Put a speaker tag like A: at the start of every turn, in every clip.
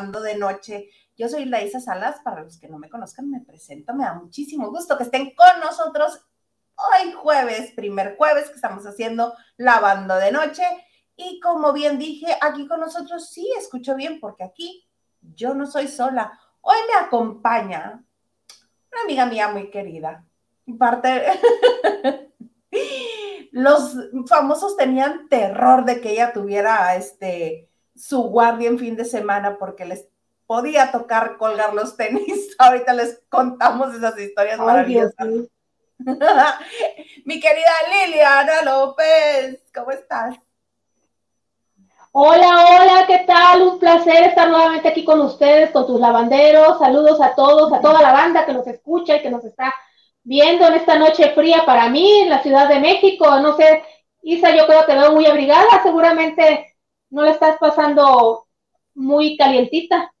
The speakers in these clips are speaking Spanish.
A: de Noche. Yo soy Laisa Salas, para los que no me conozcan, me presento, me da muchísimo gusto que estén con nosotros hoy jueves, primer jueves que estamos haciendo Lavando de Noche. Y como bien dije, aquí con nosotros sí escucho bien, porque aquí yo no soy sola. Hoy me acompaña una amiga mía muy querida. Parte. Los famosos tenían terror de que ella tuviera este su guardia en fin de semana porque les podía tocar colgar los tenis. Ahorita les contamos esas historias maravillosas. Mi querida Liliana López, ¿cómo estás?
B: Hola, hola, ¿qué tal? Un placer estar nuevamente aquí con ustedes, con tus lavanderos. Saludos a todos, a toda la banda que nos escucha y que nos está viendo en esta noche fría para mí en la Ciudad de México. No sé, Isa, yo creo que veo muy abrigada. Seguramente no la estás pasando muy calientita.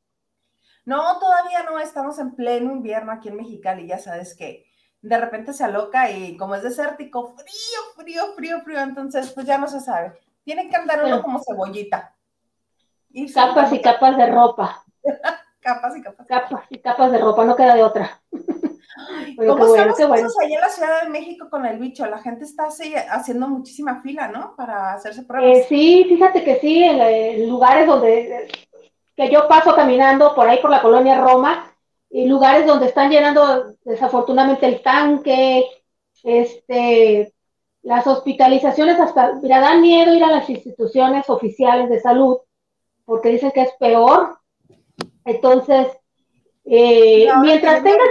A: No, todavía no. Estamos en pleno invierno aquí en Mexicali. Ya sabes que de repente se aloca y como es desértico, frío, frío, frío, frío. Entonces, pues ya no se sabe. Tiene que andar uno como cebollita.
B: Y capas y capas de ropa.
A: capas y capas.
B: Capas y capas de ropa, no queda de otra.
A: ¿Cómo estamos allá en la Ciudad de México con el bicho? La gente está haciendo muchísima fila, ¿no? Para hacerse pruebas.
B: Eh, sí, fíjate que sí, en, lugares donde que yo paso caminando por ahí por la colonia Roma, y lugares donde están llenando desafortunadamente el tanque, este, las hospitalizaciones hasta, mira, dan miedo ir a las instituciones oficiales de salud porque dicen que es peor. Entonces, eh, mientras tengas,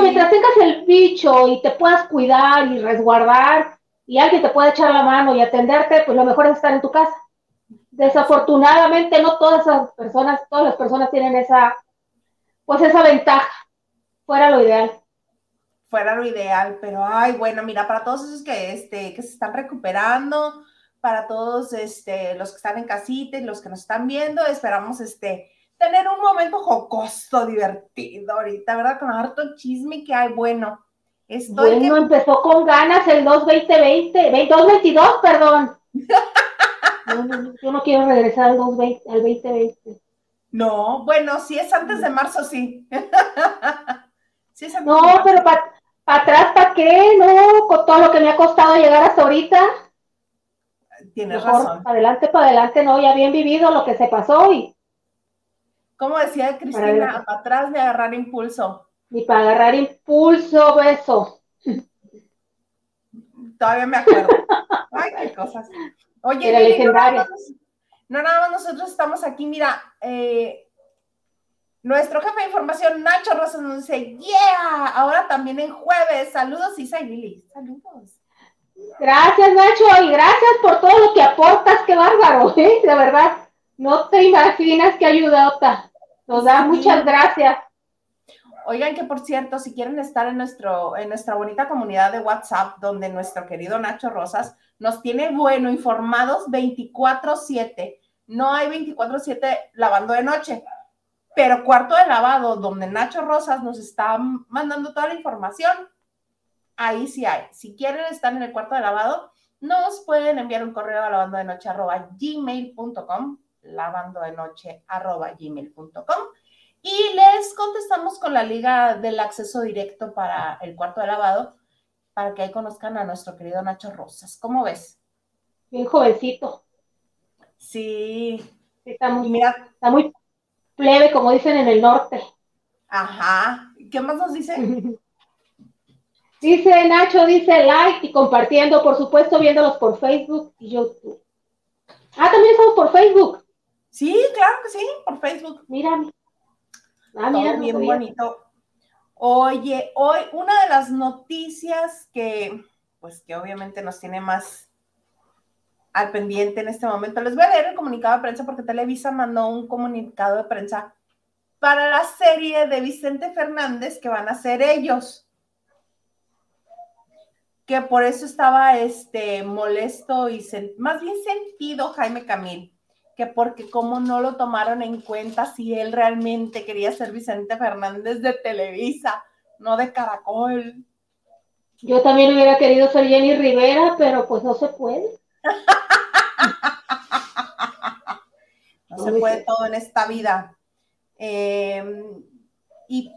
B: mientras tengas el bicho y te puedas cuidar y resguardar y alguien te pueda echar la mano y atenderte, pues lo mejor es estar en tu casa. Desafortunadamente no todas esas personas, todas las personas tienen esa, pues esa ventaja. Fuera lo ideal
A: fuera lo ideal, pero ay, bueno, mira, para todos esos que, este, que se están recuperando, para todos este, los que están en casita y los que nos están viendo, esperamos este, tener un momento jocoso, divertido ahorita, ¿verdad? Con harto chisme que hay, bueno.
B: Estoy bueno, empezó con ganas el 2 2020, 222, perdón. yo no quiero regresar al, 220, al 2020.
A: No, bueno, si es antes de marzo, sí.
B: sí es antes no, pero para ¿Para atrás para qué? No, con todo lo que me ha costado llegar hasta ahorita.
A: Tienes razón.
B: Para adelante, para adelante, no, ya bien vivido lo que se pasó y.
A: Como decía Cristina, para, atrás de agarrar impulso.
B: Y para agarrar impulso, beso.
A: Todavía me acuerdo. Ay, qué cosas. Oye, no, no nada más nosotros estamos aquí, mira, eh, nuestro jefe de información, Nacho Rosas, nos dice, yeah, ahora también en jueves. Saludos, Isa y Lili. Saludos.
B: Gracias, Nacho, y gracias por todo lo que aportas, qué bárbaro, ¿eh? De verdad, no te imaginas qué ayudota. Nos da muchas gracias.
A: Oigan que por cierto, si quieren estar en, nuestro, en nuestra bonita comunidad de WhatsApp, donde nuestro querido Nacho Rosas nos tiene bueno informados 24/7. No hay 24/7 lavando de noche pero cuarto de lavado, donde Nacho Rosas nos está mandando toda la información, ahí sí hay. Si quieren estar en el cuarto de lavado, nos pueden enviar un correo a lavando de noche arroba gmail.com, lavando de noche arroba gmail.com, y les contestamos con la liga del acceso directo para el cuarto de lavado, para que ahí conozcan a nuestro querido Nacho Rosas. ¿Cómo ves?
B: Bien jovencito.
A: Sí.
B: Está muy, mira, está muy plebe, como dicen en el norte.
A: Ajá. ¿Qué más nos dice?
B: dice Nacho, dice like y compartiendo, por supuesto, viéndolos por Facebook y YouTube. Ah, también estamos por Facebook.
A: Sí, claro que sí, por Facebook.
B: Mira.
A: Ah, mira, bien bonito. Oye, hoy una de las noticias que, pues que obviamente nos tiene más al pendiente en este momento. Les voy a leer el comunicado de prensa porque Televisa mandó un comunicado de prensa para la serie de Vicente Fernández que van a hacer ellos. Que por eso estaba este molesto y más bien sentido Jaime Camil, que porque como no lo tomaron en cuenta si él realmente quería ser Vicente Fernández de Televisa, no de Caracol.
B: Yo también hubiera querido ser Jenny Rivera, pero pues no se puede.
A: No se puede todo en esta vida. Em, y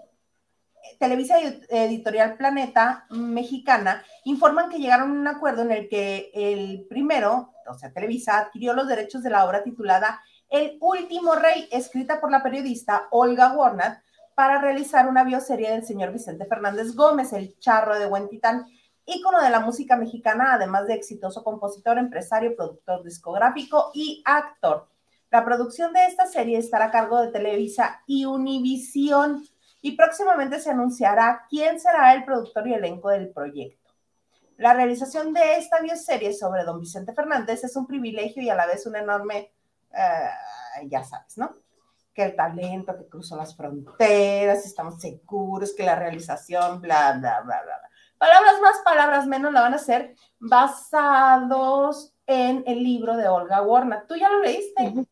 A: Televisa Editorial Planeta Mexicana informan que llegaron a un acuerdo en el que el primero, o sea, Televisa, adquirió los derechos de la obra titulada El último rey, escrita por la periodista Olga Warnat, para realizar una bioserie del señor Vicente Fernández Gómez, el charro de Huentitán, ícono de la música mexicana, además de exitoso compositor, empresario, productor discográfico y actor. La producción de esta serie estará a cargo de Televisa y Univisión y próximamente se anunciará quién será el productor y elenco del proyecto. La realización de esta bioserie sobre don Vicente Fernández es un privilegio y a la vez un enorme, eh, ya sabes, ¿no? Que el talento que cruzó las fronteras, estamos seguros que la realización, bla, bla, bla, bla. Palabras más, palabras menos la van a ser basados en el libro de Olga Warner. ¿Tú ya lo leíste?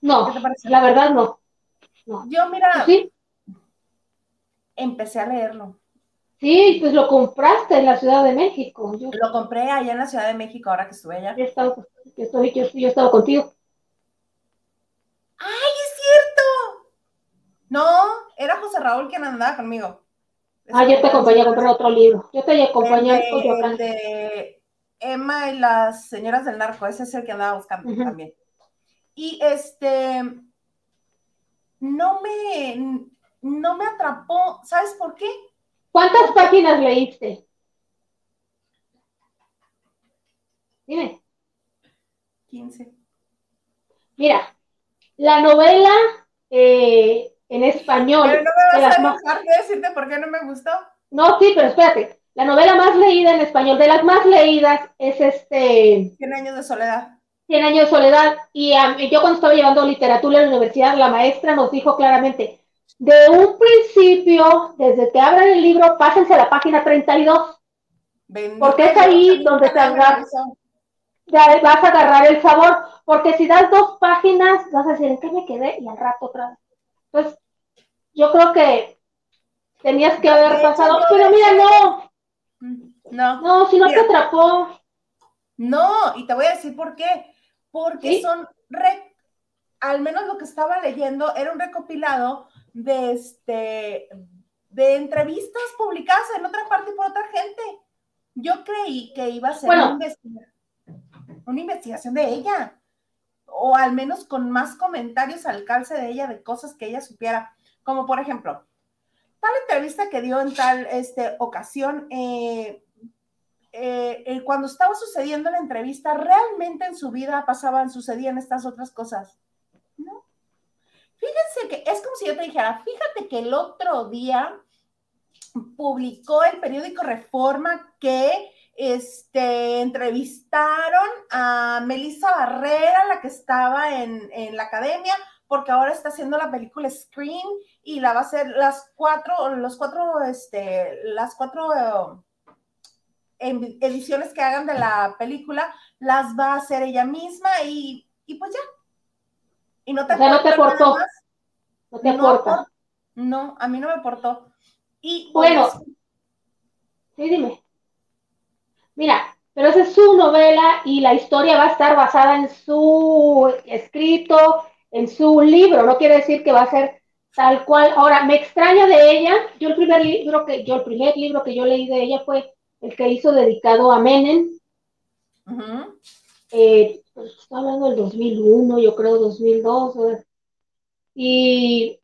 B: No, la verdad no.
A: Yo, mira, ¿Sí? empecé a leerlo.
B: Sí, pues lo compraste en la Ciudad de México.
A: Lo compré allá en la Ciudad de México ahora que estuve allá.
B: Yo he estado, yo estado contigo.
A: ¡Ay, es cierto! No, era José Raúl quien andaba conmigo.
B: Ah, yo te acompañé a comprar otro libro. Yo te acompañé
A: el de, Emma y las señoras del narco, ese es el que andaba buscando también. Y este, no me, no me atrapó, ¿sabes por qué?
B: ¿Cuántas páginas leíste? Dime.
A: 15.
B: Mira, la novela eh, en español.
A: Pero no me vas a enojar de decirte por qué no me gustó.
B: No, sí, pero espérate. La novela más leída en español, de las más leídas, es este.
A: Cien años de soledad.
B: Cien años de soledad. Y yo cuando estaba llevando literatura en la universidad, la maestra nos dijo claramente, de un principio, desde que abran el libro, pásense a la página 32. porque es ahí donde te agarras, vas a agarrar el sabor. Porque si das dos páginas, vas a decir, ¿en qué me quedé? Y al rato otra vez. Entonces, yo creo que tenías que haber pasado, pero mira, no.
A: No.
B: No, si no te atrapó.
A: No, y te voy a decir por qué. Porque son, al menos lo que estaba leyendo, era un recopilado de, este, de entrevistas publicadas en otra parte por otra gente. Yo creí que iba a ser una, investigación, de ella, o al menos con más comentarios al calce de ella de cosas que ella supiera, como por ejemplo, tal entrevista que dio en tal este, ocasión, eh, eh, cuando estaba sucediendo la entrevista, realmente en su vida pasaban, sucedían estas otras cosas. Fíjense que es como si yo te dijera, fíjate que el otro día publicó el periódico Reforma que este, entrevistaron a Melissa Barrera, la que estaba en, la academia, porque ahora está haciendo la película Scream y la va a hacer las cuatro, los cuatro, este, las cuatro eh, ediciones que hagan de la película, las va a hacer ella misma y, y pues ya, y no te,
B: o no te aportó. No te aporta.
A: No, a mí no me aportó. Y
B: bueno, sí, dime. Mira, pero esa es su novela y la historia va a estar basada en su escrito, en su libro. No quiere decir que va a ser tal cual. Ahora, me extraña de ella. Yo el primer libro que yo el primer libro que yo leí de ella fue el que hizo dedicado a Menem. eh, está hablando del 2001, yo creo 2002, y,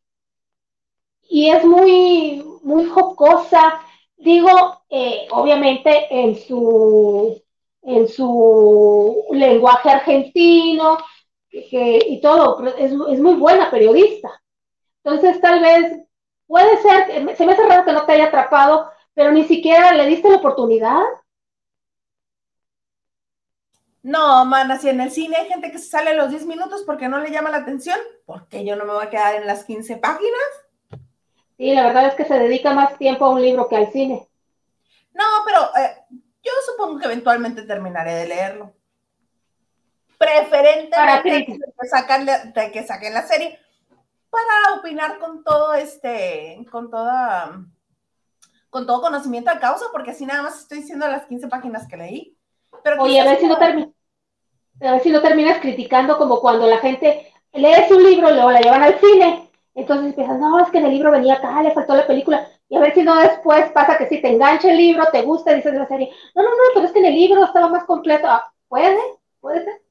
B: y es muy, muy jocosa, digo, eh, obviamente en su, en su lenguaje argentino y todo, es, es muy buena periodista. Entonces, tal vez puede ser, se me hace raro que no te haya atrapado, pero ni siquiera le diste la oportunidad.
A: No, mana, si en el cine hay gente que se sale a los 10 minutos porque no le llama la atención, ¿por qué yo no me voy a quedar en las 15 páginas?
B: Sí, la verdad es que se dedica más tiempo a un libro que al cine.
A: No, pero eh, yo supongo que eventualmente terminaré de leerlo. Preferentemente que, sacan, que saquen la serie para opinar con todo este, con toda, con todo conocimiento de causa, porque así nada más estoy diciendo las 15 páginas que leí.
B: Oye, a ver, si no a ver si no terminas criticando como cuando la gente lees un libro y luego la llevan al cine. Entonces piensas, no, es que en el libro venía acá, le faltó la película. Y a ver si no después pasa que si te engancha el libro, te gusta, dices de la serie, no, no, no, pero es que en el libro estaba más completo. Ah, ¿Puede? ¿Puede ser?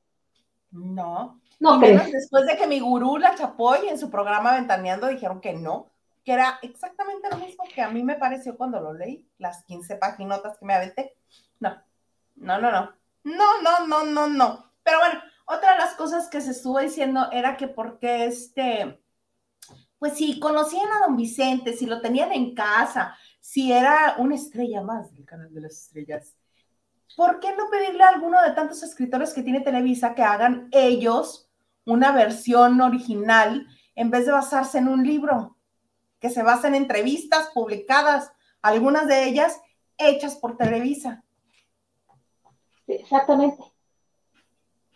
A: No. No, menos después de que mi gurú, la Chapoy, en su programa Ventaneando dijeron que no, que era exactamente lo mismo que a mí me pareció cuando lo leí, las 15 paginotas que me aventé. No, no, no, no. No, no, no, no, no. Pero bueno, otra de las cosas que se estuvo diciendo era que porque este, pues si conocían a don Vicente, si lo tenían en casa, si era una estrella más del canal de las estrellas, ¿por qué no pedirle a alguno de tantos escritores que tiene Televisa que hagan ellos una versión original en vez de basarse en un libro? Que se basa en entrevistas publicadas, algunas de ellas hechas por Televisa.
B: Exactamente.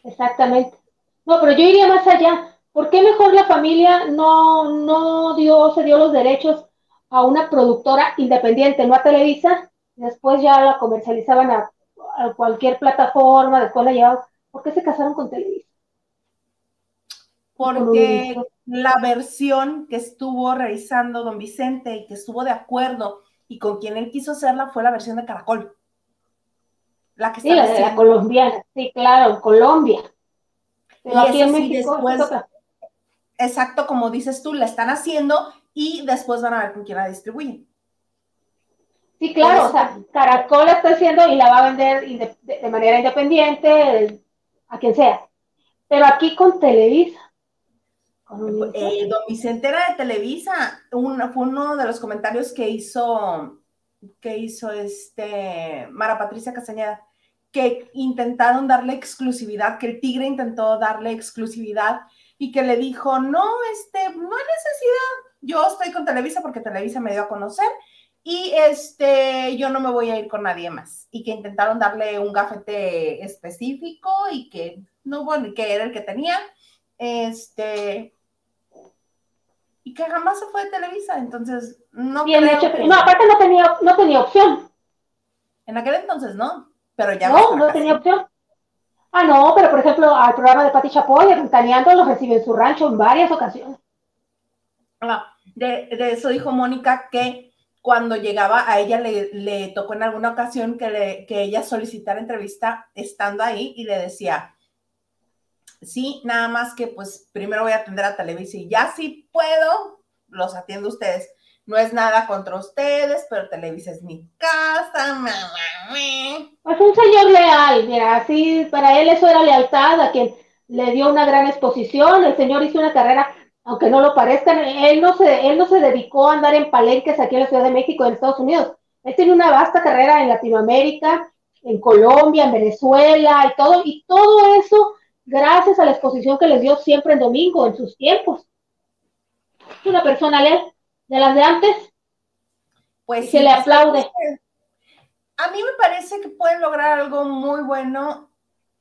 B: Exactamente. No, pero yo iría más allá. ¿Por qué mejor la familia no, no dio, se dio los derechos a una productora independiente, no a Televisa? Después ya la comercializaban a, cualquier plataforma, después la llevaban. ¿Por qué se casaron con Televisa?
A: Porque la versión que estuvo realizando don Vicente y que estuvo de acuerdo y con quien él quiso hacerla fue la versión de Caracol.
B: La que sí, la de la colombiana, sí, claro, Colombia.
A: Pero aquí en México exacto, como dices tú, la están haciendo y después van a ver con quién la distribuyen.
B: Sí, claro, o sea, Caracol la está haciendo y la va a vender de, manera independiente a quien sea. Pero aquí con Televisa.
A: Eh, don Vicente era de Televisa. fue uno de los comentarios que hizo, que hizo este Mara Patricia Castañeda, que intentaron darle exclusividad, que el Tigre intentó darle exclusividad y que le dijo, no, este, no hay necesidad, yo estoy con Televisa porque Televisa me dio a conocer y este, yo no me voy a ir con nadie más. Y que intentaron darle un gafete específico y que no, bueno, que era el que tenía, este, y que jamás se fue de Televisa, entonces no
B: Bien hecho, no, aparte no tenía, no tenía opción.
A: En aquel entonces no, pero ya
B: no, no tenía opción. Ah, no, pero por ejemplo, al programa de Pati Chapoy, Ventaneando, lo recibe en su rancho en varias ocasiones.
A: Ah, de, eso dijo Mónica que cuando llegaba a ella le, tocó en alguna ocasión que, que ella solicitara entrevista estando ahí y le decía, sí, nada más que pues primero voy a atender a Televisa y ya si puedo, los atiendo ustedes. No es nada contra ustedes, pero Televisa es mi casa.
B: Pues un señor leal, mira, así para él eso era lealtad a quien le dio una gran exposición. El señor hizo una carrera, aunque no lo parezca, él no se, él no se dedicó a andar en palenques aquí en la Ciudad de México, en Estados Unidos. Él tiene una vasta carrera en Latinoamérica, en Colombia, en Venezuela y todo, y todo eso gracias a la exposición que les dio siempre en domingo, en sus tiempos. Es una persona leal de las de antes, pues se le aplaude.
A: A mí me parece que pueden lograr algo muy bueno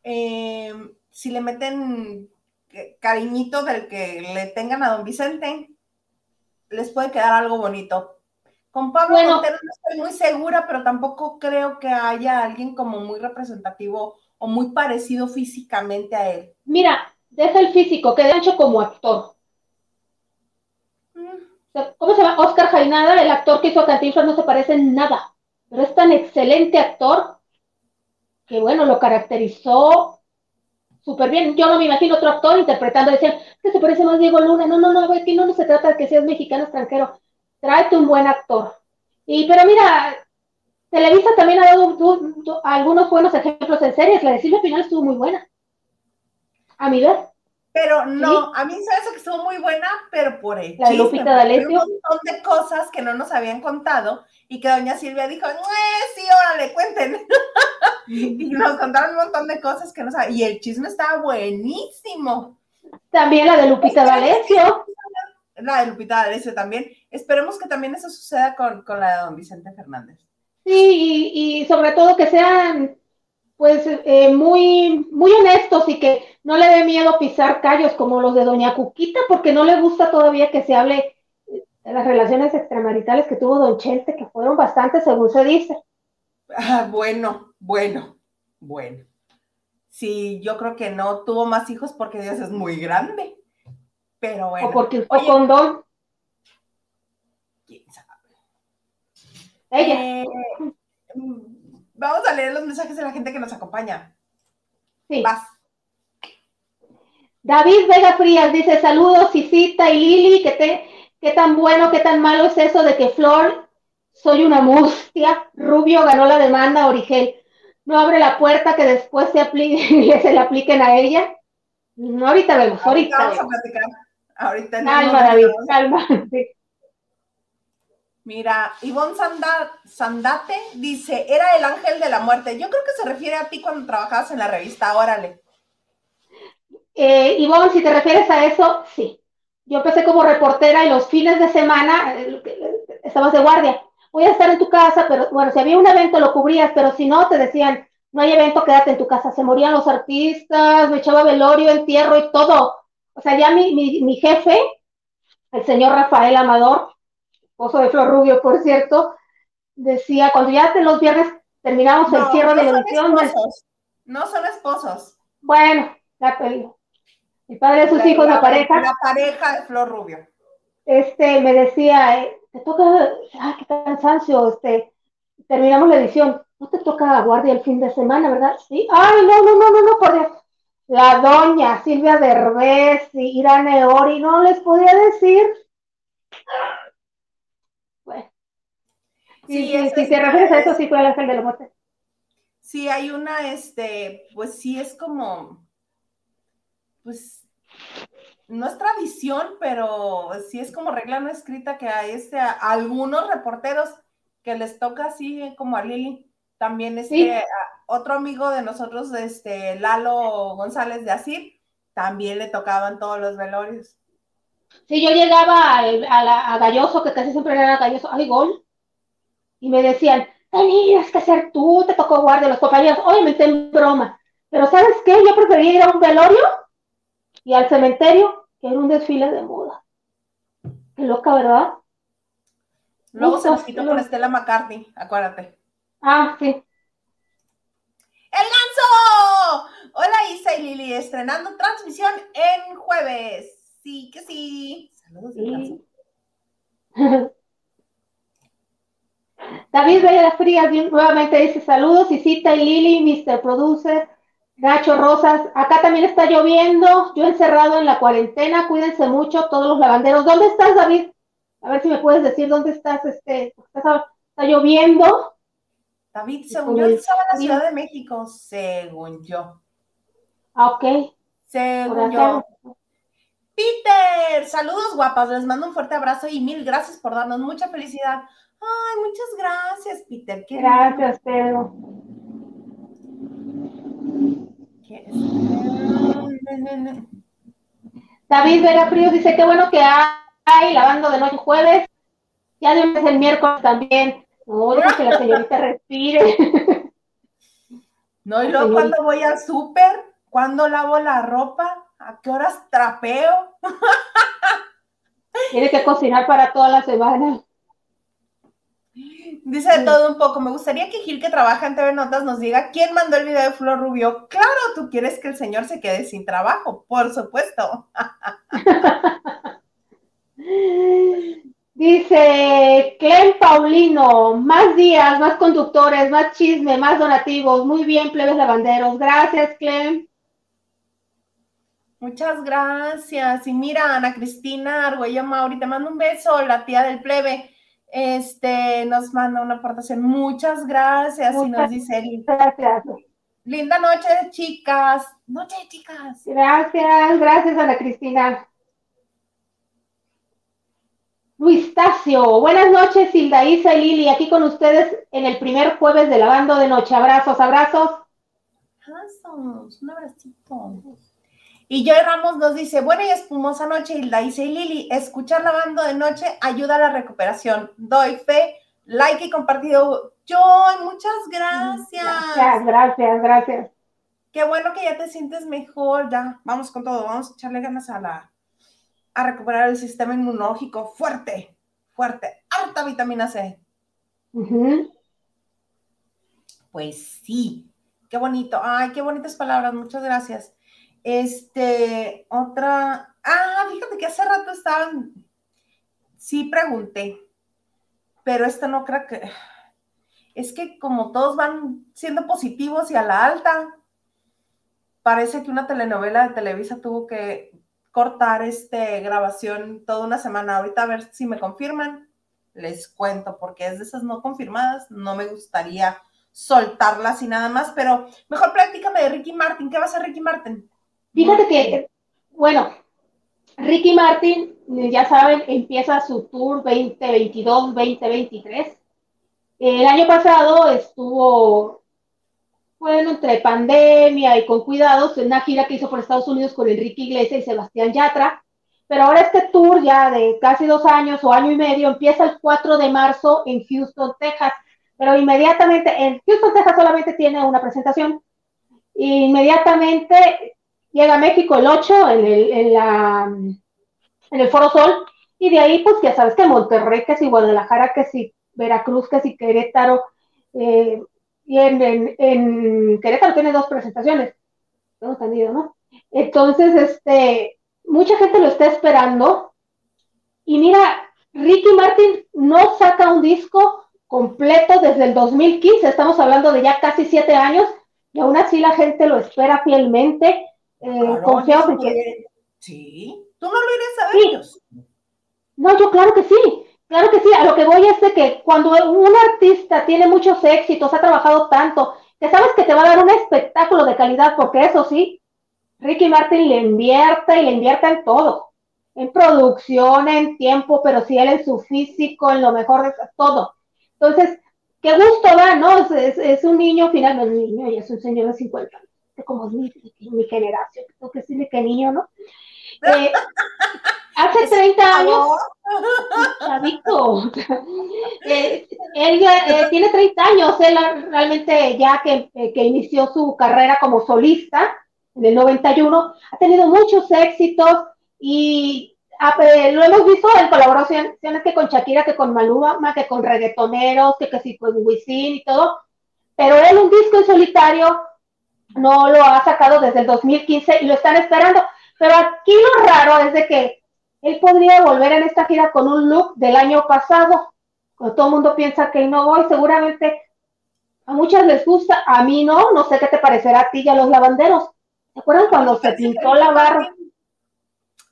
A: eh, si le meten cariñito del que le tengan a don Vicente, les puede quedar algo bonito. Con Pablo Montero no estoy muy segura, pero tampoco creo que haya alguien como muy representativo o muy parecido físicamente a él.
B: Mira, deja el físico, que de hecho como actor. ¿Cómo se llama? Oscar Jainada, el actor que hizo a Cantinflas, no se parece en nada, pero es tan excelente actor que, bueno, lo caracterizó súper bien. Yo no me imagino otro actor interpretando, decían, que se parece más a Diego Luna. No, no, no, es que no, no se trata de que seas mexicano extranjero. Tráete un buen actor. Y, pero mira, Televisa también ha dado algunos buenos ejemplos en series. La de Silvia Pinal estuvo muy buena. A mi ver.
A: Pero no, a mí se hace que estuvo muy buena, pero por el
B: La Lupita D'Alessio. Un
A: montón de cosas que no nos habían contado y que doña Silvia dijo, sí, órale, cuenten. y nos contaron un montón de cosas que no sabían. Y el chisme estaba buenísimo.
B: También la de Lupita D'Alessio.
A: La de Lupita D'Alessio también. Esperemos que también eso suceda con, con la de don Vicente Fernández.
B: Sí, y sobre todo que sean pues eh, muy, muy honestos y que no le dé miedo pisar callos como los de Doña Cuquita, porque no le gusta todavía que se hable de las relaciones extramaritales que tuvo Don Chente, que fueron bastantes según se dice.
A: Ah, bueno, bueno, bueno. Sí, yo creo que no tuvo más hijos porque Dios es muy grande. Pero bueno.
B: O porque usó condón.
A: ¿Quién sabe?
B: Ella.
A: Eh, vamos a leer los mensajes de la gente que nos acompaña.
B: Sí.
A: Vas.
B: David Vega Frías dice saludos, Cisita y Lili, ¿qué, te, qué tan bueno, qué tan malo es eso de que Flor, soy una mustia, Rubio ganó la demanda, Origel, no abre la puerta que después se, aplique, se le apliquen a ella. No, ahorita vemos, ahorita,
A: vamos a platicar. Ahorita
B: Calma, David,
A: a-
B: calma. Sí.
A: Mira, Ivonne Sanda- Sandate dice, era el ángel de la muerte. Yo creo que se refiere a ti cuando trabajabas en la revista, órale.
B: Eh, Ivonne, si te refieres a eso, sí. Yo empecé como reportera y los fines de semana eh, eh, estabas de guardia. Voy a estar en tu casa, pero bueno, si había un evento lo cubrías, pero si no, te decían, no hay evento, quédate en tu casa. Se morían los artistas, me echaba velorio, entierro y todo. O sea, ya mi, mi, mi jefe, el señor Rafael Amador, esposo de Flor Rubio, por cierto, decía, cuando ya los viernes terminamos el cierre
A: no
B: de la edición.
A: No son esposos.
B: bueno, la, el, el padre de sus
A: La-
B: hijos, la, pareja,
A: La pareja de Flor Rubio.
B: este, me decía, eh, te toca, ay, qué cansancio, este, terminamos la edición, no te toca guardia el fin de semana, ¿verdad? Sí, ay, no, no, no, no, no, por Dios. La doña Silvia Derbez y Irane Ori, no les podía decir. Sí, si te refieres a eso,
A: es-
B: sí fue el ángel de la muerte.
A: Sí, hay una, este, pues sí es como, pues, no es tradición, pero sí es como regla no escrita que hay este, a algunos reporteros que les toca así como a Lili. También este,
B: Sí.
A: otro amigo de nosotros, este, Lalo González de Asir, también le tocaban todos los velorios.
B: Sí, yo llegaba a, la- a Galloso, que casi siempre era Galloso, ay, gol, y me decían, tenías que ser tú, te tocó guardia, los compañeros, obviamente en broma, pero ¿sabes qué? Yo prefería ir a un velorio y al cementerio que ir a un desfile de moda. Qué loca, ¿verdad?
A: Luego se nos quitó con Estela McCartney, acuérdate.
B: Ah, sí.
A: ¡El ganso! Hola Isa y Lili, estrenando transmisión en jueves. Sí que sí. Saludos.
B: Sí. David Vega Frías nuevamente dice saludos, Isita y Lili, Mr. Producer, Nacho Rosas, acá también está lloviendo, yo encerrado en la cuarentena, cuídense mucho todos los lavanderos. ¿Dónde estás, David? A ver si me puedes decir dónde estás, este, está, está lloviendo.
A: David,
B: Y
A: según yo, estaba en la. Ciudad de México, según yo.
B: Ah, ok.
A: Según yo. Peter, saludos guapas, les mando un fuerte abrazo y mil gracias por darnos mucha felicidad. Ay, muchas gracias, Peter. Qué.
B: Gracias, Pedro.
A: ¿Qué es?
B: David Vega Fríos dice, qué bueno que hay lavando de noche jueves, ya vez el miércoles también. No, que la señorita respire.
A: No, y luego cuando voy al súper, cuando lavo la ropa, a qué horas trapeo.
B: Tiene que cocinar para toda la semana.
A: Dice de todo un poco. Me gustaría que Gil, que trabaja en TV Notas, nos diga quién mandó el video de Flor Rubio. Claro, tú quieres que el señor se quede sin trabajo, por supuesto.
B: Dice Clem Paulino, más días, más conductores, más chisme, más donativos. Muy bien, plebes lavanderos. Gracias, Clem.
A: Muchas gracias. Y mira, Ana Cristina Argüello Mauri, te mando un beso, la tía del plebe. Este nos manda una aportación. Muchas gracias. y nos dice,
B: Gracias.
A: linda noche, chicas. Noche, chicas.
B: Gracias, gracias, Ana Cristina. Luis Tacio, buenas noches, Hilda Isa y Lili, aquí con ustedes en el primer jueves de lavando de noche. Abrazos, abrazos.
A: Abrazos, un abracito. Y Joy Ramos nos dice, buena y espumosa noche, Hilda, y Lili. Escuchar lavando de noche ayuda a la recuperación. Doy fe, like y compartido. Joy, muchas gracias.
B: Gracias, gracias, gracias.
A: Qué bueno que ya te sientes mejor. Ya, vamos con todo. Vamos a echarle ganas a la a recuperar el sistema inmunológico fuerte, fuerte, harta vitamina C. Pues sí, qué bonito. Ay, qué bonitas palabras, muchas gracias. Este, otra, Ah, fíjate que hace rato estaban, sí pregunté, pero esto no creo que, es que como todos van siendo positivos y a la alta, parece que una telenovela de Televisa tuvo que cortar este grabación toda una semana. Ahorita a ver si me confirman, les cuento, porque es de esas no confirmadas, no me gustaría soltarlas y nada más, pero mejor platícame de Ricky Martin. ¿Qué va a hacer Ricky Martin?
B: Fíjate que, bueno, Ricky Martin, ya saben, empieza su tour 2022-2023. El año pasado estuvo, bueno, entre pandemia y con cuidados, en una gira que hizo por Estados Unidos con Enrique Iglesias y Sebastián Yatra. Pero ahora este tour ya de casi dos años o año y medio empieza el 4 de marzo en Houston, Texas. Pero inmediatamente, en Houston, Texas solamente tiene una presentación. Inmediatamente llega a México el 8 en el, en el Foro Sol. Y de ahí, pues ya sabes que Monterrey, que si Guadalajara, que si Veracruz, que si Querétaro. Eh, y en, en, Querétaro tiene dos presentaciones. Tengo entendido, ¿no? Entonces, este, mucha gente lo está esperando. Y mira, Ricky Martin no saca un disco completo desde el 2015, estamos hablando de ya casi siete años, y aún así la gente lo espera fielmente. Eh, confiado que...
A: Sí, tú no lo irías a ver ellos.
B: No, yo claro que sí, claro que sí, a lo que voy es de que cuando un artista tiene muchos éxitos, ha trabajado tanto, que sabes que te va a dar un espectáculo de calidad, porque eso sí, Ricky Martin le invierte y le invierte en todo, en producción, en tiempo, pero sí él en su físico, en lo mejor de todo. Entonces, qué gusto da, ¿no? Es, un niño, finalmente, un niño y es un señor de 50 años, como mi, mi generación, tengo que decirle que niño, ¿no? Eh, hace 30 años, chavito, eh, él eh, tiene 30 años, él realmente ya que, que inició su carrera como solista, en el 91, ha tenido muchos éxitos y lo hemos visto en colaboraciones que con Shakira, que con Maluma, que con reggaetoneros, que casi con Wisin y todo, pero él un disco en solitario no lo ha sacado desde el 2015 y lo están esperando. Pero aquí lo raro es de que él podría volver en esta gira con un look del año pasado. Cuando todo el mundo piensa que no voy, seguramente a muchas les gusta, a mí no, no sé qué te parecerá a ti y a los lavanderos. ¿Te acuerdas cuando se pintó la barra?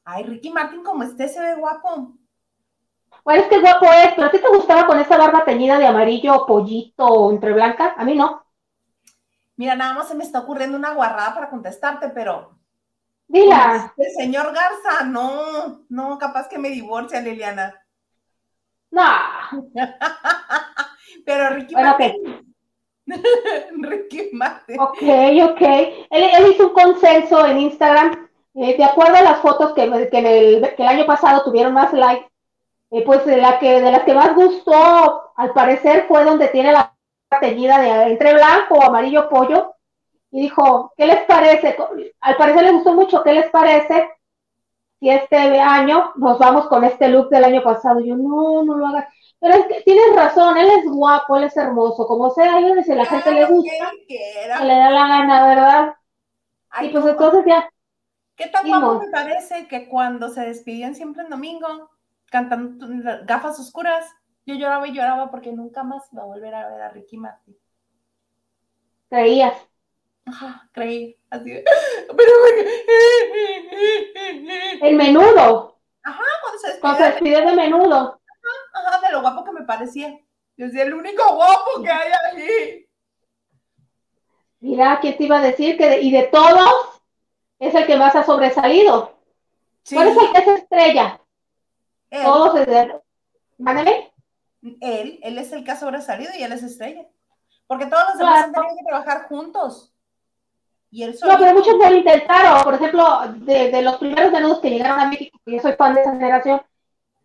A: Ay, Ricky Martin, como esté, se ve guapo.
B: Bueno, es que guapo es, pero ¿a ti te gustaba con esa barba teñida de amarillo, pollito, entre blanca? A mí no.
A: Mira, nada más se me está ocurriendo una guarrada para contestarte, pero.
B: Dila.
A: El señor Garza, no, no, capaz que me divorcia, Liliana.
B: No.
A: pero Ricky
B: bueno, Martin.
A: Ricky Martin.
B: Ok, ok. Él, hizo un consenso en Instagram. Eh, de acuerdo a las fotos que, que, el, año pasado tuvieron más likes, eh, pues de, la que, de las que más gustó, al parecer, fue donde tiene la teñida de entre blanco o amarillo pollo. Y dijo, ¿qué les parece? Al parecer le gustó mucho, ¿qué les parece? Si este año nos vamos con este look del año pasado. yo, no, no lo hagas. Pero es que tienes razón, él es guapo, él es hermoso, como sea, él si a la gente le gusta, que le da la gana, ¿verdad? y pues entonces ya.
A: ¿Qué tan guapo me parece que cuando se despidían siempre en domingo, cantando gafas oscuras, yo lloraba y lloraba porque nunca más iba a volver a ver a Ricky Martin.
B: Creías.
A: Ajá, creí. Así
B: Pero... El menudo.
A: Ajá, cuando se
B: Cuando se despide de menudo
A: de lo guapo que me parecía. Yo decía, el único guapo que hay allí.
B: Mira, ¿quién te iba a decir? que Y de todos, es el que más ha sobresalido. ¿Cuál es el que es estrella? Él. Todos Mándame.
A: Él, él es el que ha sobresalido y él es estrella. Porque todos los demás han tenido que trabajar juntos. Y él
B: no, pero muchos lo intentaron. Por ejemplo, de, de los primeros menudos que llegaron a México, yo soy fan de esa generación,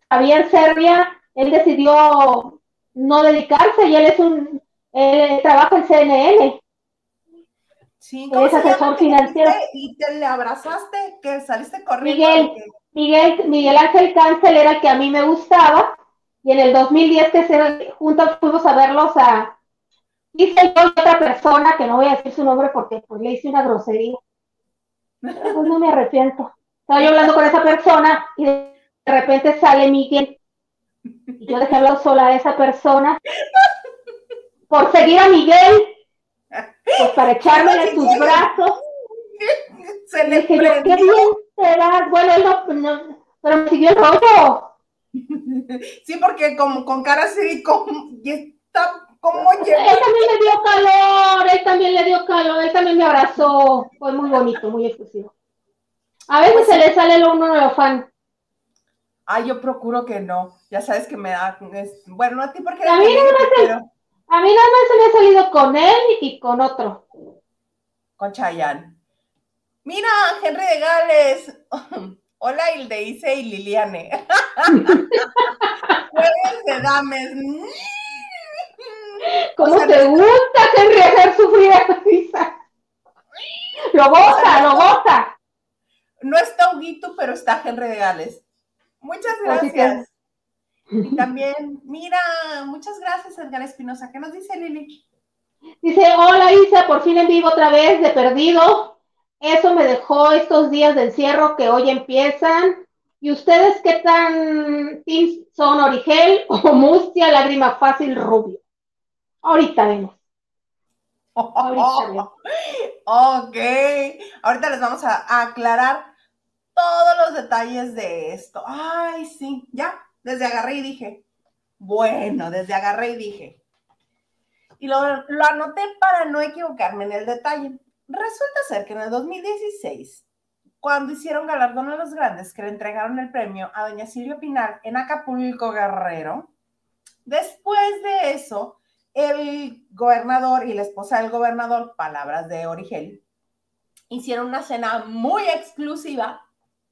B: Javier Serbia él decidió no dedicarse y él es un, él trabaja en CNN.
A: Sí, es asesor financiero. Y te le abrazaste, que saliste corriendo.
B: Miguel, Miguel, Miguel Ángel Cancel era el que a mí me gustaba. Y en el 2010 que se, juntos fuimos a verlos a, hice yo otra persona, que no voy a decir su nombre porque pues, le hice una grosería. Pero pues no me arrepiento. estaba yo hablando con esa persona y de repente sale Miguel y yo dejé hablar sola a esa persona por seguir a Miguel, pues para echarme en sus brazos. Se le dije yo, qué bien será. Bueno, él no, pero me siguió el rollo.
A: Sí, porque como con cara así, como, y está como
B: Él también le dio calor, él también le dio calor, él también me abrazó. Fue muy bonito, muy exclusivo. A veces pues se le sale lo uno de los fan.
A: Ah, yo procuro que no. Ya sabes que me da. bueno, a ti porque.
B: A mí, más a mí nada más se me ha salido con él y con otro.
A: Con Chayanne. Mira, Henry de Gales. Hola, Hildeise y Liliane. Jueves de dames.
B: ¿Cómo te gusta, Henry, hacer sufrir a? Lo goza, lo goza.
A: No está Huguito, pero está Henry de Gales. Muchas gracias. Y también, mira, muchas gracias, Edgar Espinosa. ¿Qué nos dice Lili?
B: Dice, hola Isa, por fin en vivo otra vez de perdido. Eso me dejó estos días de encierro que hoy empiezan. ¿Y ustedes qué tan son Origel o Mustia, lágrima fácil, rubio? Ahorita vemos.
A: Ok, ahorita les vamos a, aclarar todos los detalles de esto. Ay, sí, ya, desde agarré y dije, bueno, desde agarré y dije. Y lo, lo anoté para no equivocarme en el detalle. Resulta ser que en el 2016, cuando hicieron galardón a los grandes que le entregaron el premio a doña Silvia Pinal en Acapulco Guerrero, después de eso, el gobernador y la esposa del gobernador, palabras de Origel, hicieron una cena muy exclusiva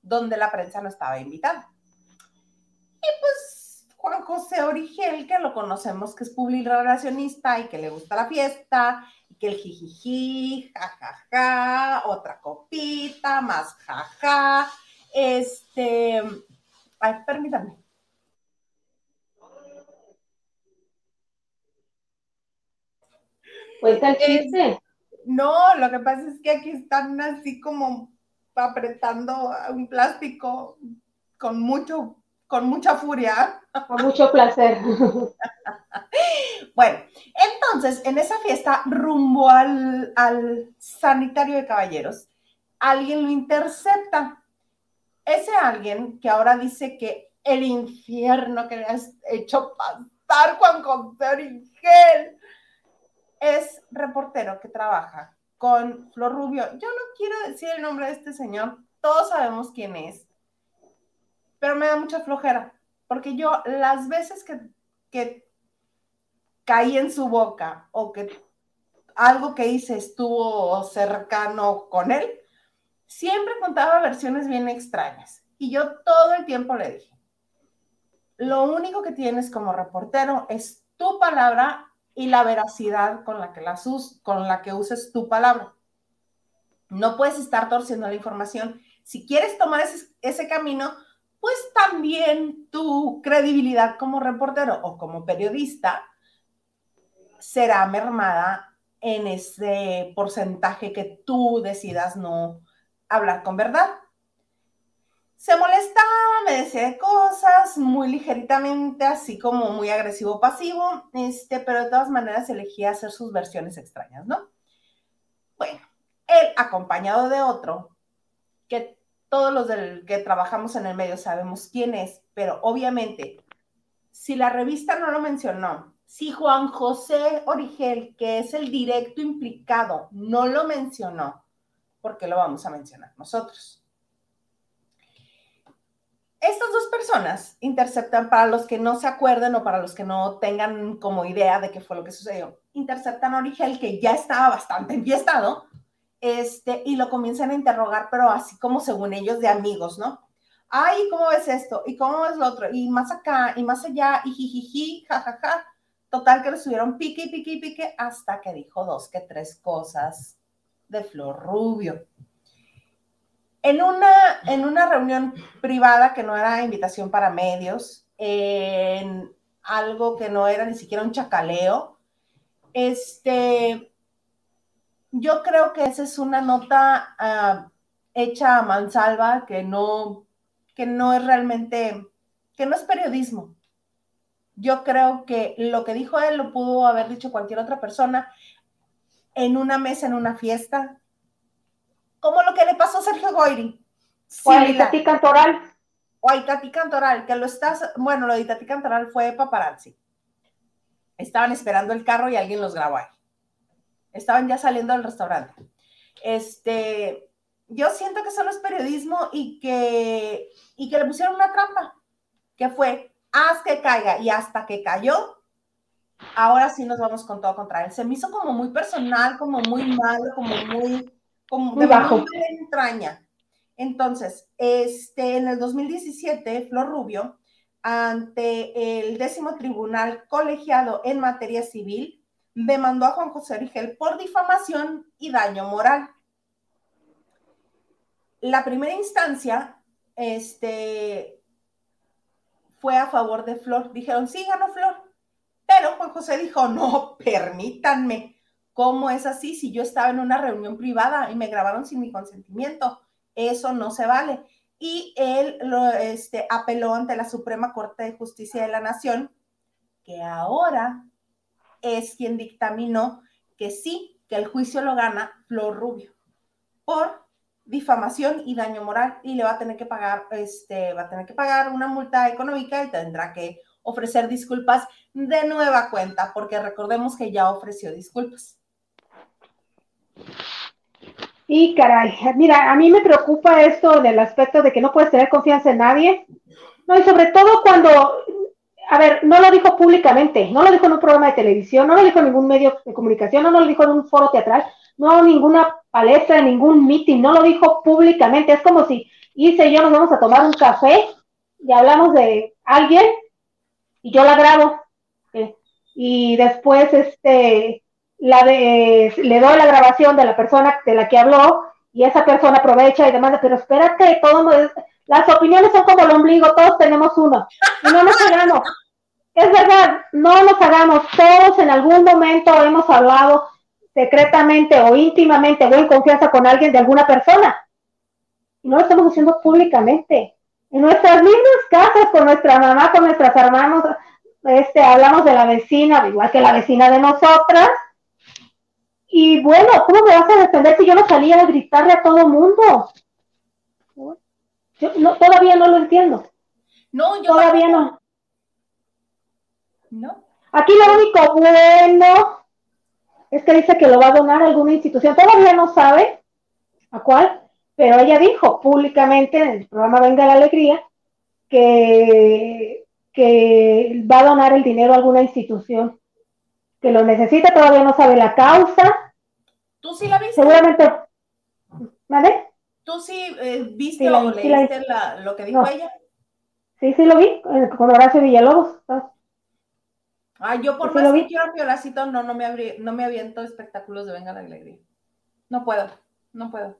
A: donde la prensa no estaba invitada. Y pues Juan José Origel, que lo conocemos que es relacionista y que le gusta la fiesta que el jijiji, jajaja, otra copita, más jaja. Este, ay, permítame.
B: Pues el chiste.
A: No, lo que pasa es que aquí están así como apretando un plástico con mucho, con mucha furia.
B: Con mucho placer.
A: bueno, entonces, en esa fiesta, rumbo al, sanitario de caballeros, alguien lo intercepta. Ese alguien que ahora dice que el infierno que le has hecho pasar Juan José es reportero que trabaja con Flor Rubio. Yo no quiero decir el nombre de este señor, todos sabemos quién es, pero me da mucha flojera, porque yo las veces que, que caí en su boca o que algo que hice estuvo cercano con él, siempre contaba versiones bien extrañas. Y yo todo el tiempo le dije, lo único que tienes como reportero es tu palabra y la veracidad con la que, la con la que uses tu palabra. No puedes estar torciendo la información. Si quieres tomar ese, ese camino, pues también tu credibilidad como reportero o como periodista será mermada en ese porcentaje que tú decidas no hablar con verdad. Se molestaba, me decía cosas muy ligeritamente, así como muy agresivo pasivo, este, pero de todas maneras elegía hacer sus versiones extrañas, ¿no? Bueno, él acompañado de otro, que todos los del que trabajamos en el medio sabemos quién es, pero obviamente, si la revista no lo mencionó, si Juan José Origel, que es el directo implicado, no lo mencionó, ¿por qué lo vamos a mencionar nosotros? Estas dos personas interceptan, para los que no se acuerden o para los que no tengan como idea de qué fue lo que sucedió, interceptan a Origel, que ya estaba bastante enfiestado, este, y lo comienzan a interrogar, pero así como según ellos de amigos, ¿no? Ay, ¿cómo ves esto? ¿Y cómo ves lo otro? Y más acá, y más allá, y jijiji, jajaja. Total que le subieron pique y pique y pique hasta que dijo dos que tres cosas de Flor Rubio. En una, en una reunión privada que no era invitación para medios, en algo que no era ni siquiera un chacaleo, este, yo creo que esa es una nota ah, hecha a mansalva, que no, que no es realmente, que no es periodismo. Yo creo que lo que dijo él lo pudo haber dicho cualquier otra persona en una mesa, en una fiesta, como lo que le pasó a Sergio Goyri.
B: O a Itatí Cantoral.
A: O a Itatí Cantoral, que lo estás, bueno, lo de Itatí Cantoral fue paparazzi. Estaban esperando el carro y alguien los grabó ahí. Estaban ya saliendo del restaurante. Este, yo siento que solo es periodismo y que, y que le pusieron una trampa, que fue, haz que caiga, y hasta que cayó, ahora sí nos vamos con todo contra él. Se me hizo como muy personal, como muy malo, como muy, como muy bajo. entraña. Entonces, este, en el 2017, Flor Rubio, ante el décimo tribunal colegiado en materia civil, demandó a Juan José Rigel por difamación y daño moral. La primera instancia, este, fue a favor de Flor. Dijeron, sí, ganó Flor. Pero Juan José dijo, no, permítanme. ¿Cómo es así si yo estaba en una reunión privada y me grabaron sin mi consentimiento? Eso no se vale. Y él lo este, apeló ante la Suprema Corte de Justicia de la Nación, que ahora es quien dictaminó que sí, que el juicio lo gana Flor Rubio por difamación y daño moral y le va a tener que pagar, este, va a tener que pagar una multa económica y tendrá que ofrecer disculpas de nueva cuenta, porque recordemos que ya ofreció disculpas.
B: Y caray, mira, a mí me preocupa esto del aspecto de que no puedes tener confianza en nadie. No, y sobre todo cuando, a ver, no lo dijo públicamente, no lo dijo en un programa de televisión, no lo dijo en ningún medio de comunicación, no, lo dijo en un foro teatral, no ninguna palestra, ningún meeting, no lo dijo públicamente. Es como si hice y yo nos vamos a tomar un café y hablamos de alguien y yo la grabo. Eh, y después, este, la de, le doy la grabación de la persona de la que habló y esa persona aprovecha y demanda, pero espérate, todo las opiniones son como el ombligo, todos tenemos uno y no nos hagamos. Es verdad, no nos hagamos, todos en algún momento hemos hablado secretamente o íntimamente o en confianza con alguien de alguna persona. Y no lo estamos haciendo públicamente. En nuestras mismas casas, con nuestra mamá, con nuestras hermanos, este, hablamos de la vecina, igual que la vecina de nosotras, y bueno, ¿cómo me vas a defender si yo no salía a gritarle a todo mundo? Yo no, todavía no lo entiendo.
A: No, yo
B: todavía no.
A: No.
B: Aquí lo único bueno es que dice que lo va a donar a alguna institución. Todavía no sabe a cuál, pero ella dijo públicamente en el programa Venga la Alegría que, que va a donar el dinero a alguna institución que lo necesita, todavía no sabe la causa.
A: ¿Tú sí la viste?
B: Seguramente. ¿Vale?
A: ¿Tú sí eh, viste o leíste lo que dijo ella?
B: Sí, sí lo vi, eh, con Horacio Villalobos.
A: Ah, yo por más que quiero violacito, no, no me, no me aviento espectáculos de Venga la Alegría. No puedo, no puedo.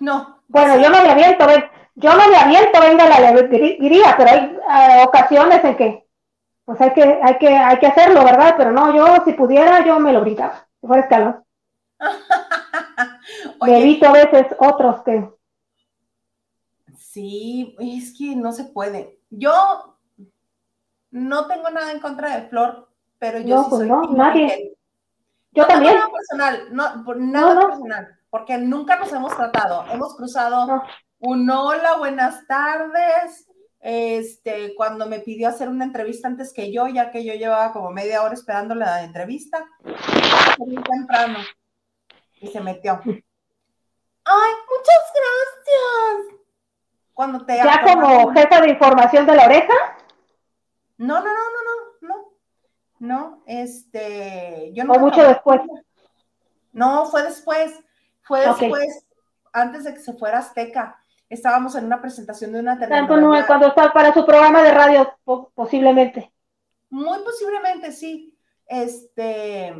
A: no.
B: Bueno, yo no me aviento, yo no me aviento, venga la alegría, pero hay ocasiones en que pues hay que, hay que, hay que hacerlo, ¿verdad? Pero no, yo si pudiera, yo me lo brincaba, si fuera escalón. evito a veces otros que.
A: Sí, es que no se puede. Yo no tengo nada en contra de Flor, pero yo sí pues soy
B: no, nadie. Yo también.
A: Nada personal, no, nada personal, porque nunca nos hemos tratado. Hemos cruzado un hola, buenas tardes, este, cuando me pidió hacer una entrevista antes que yo, ya que yo llevaba como media hora esperando la entrevista, muy temprano, y se metió. ¡Ay, muchas gracias! Cuando te
B: ¿Ya como jefa de información de la oreja?
A: No, no, no, no, no, no. No, este, yo no.
B: ¿O mucho después?
A: No, fue después. Fue después, antes de que se fuera Azteca estábamos en una presentación de una
B: telenovela. cuando está para su programa de radio, posiblemente.
A: Muy posiblemente, sí. Este,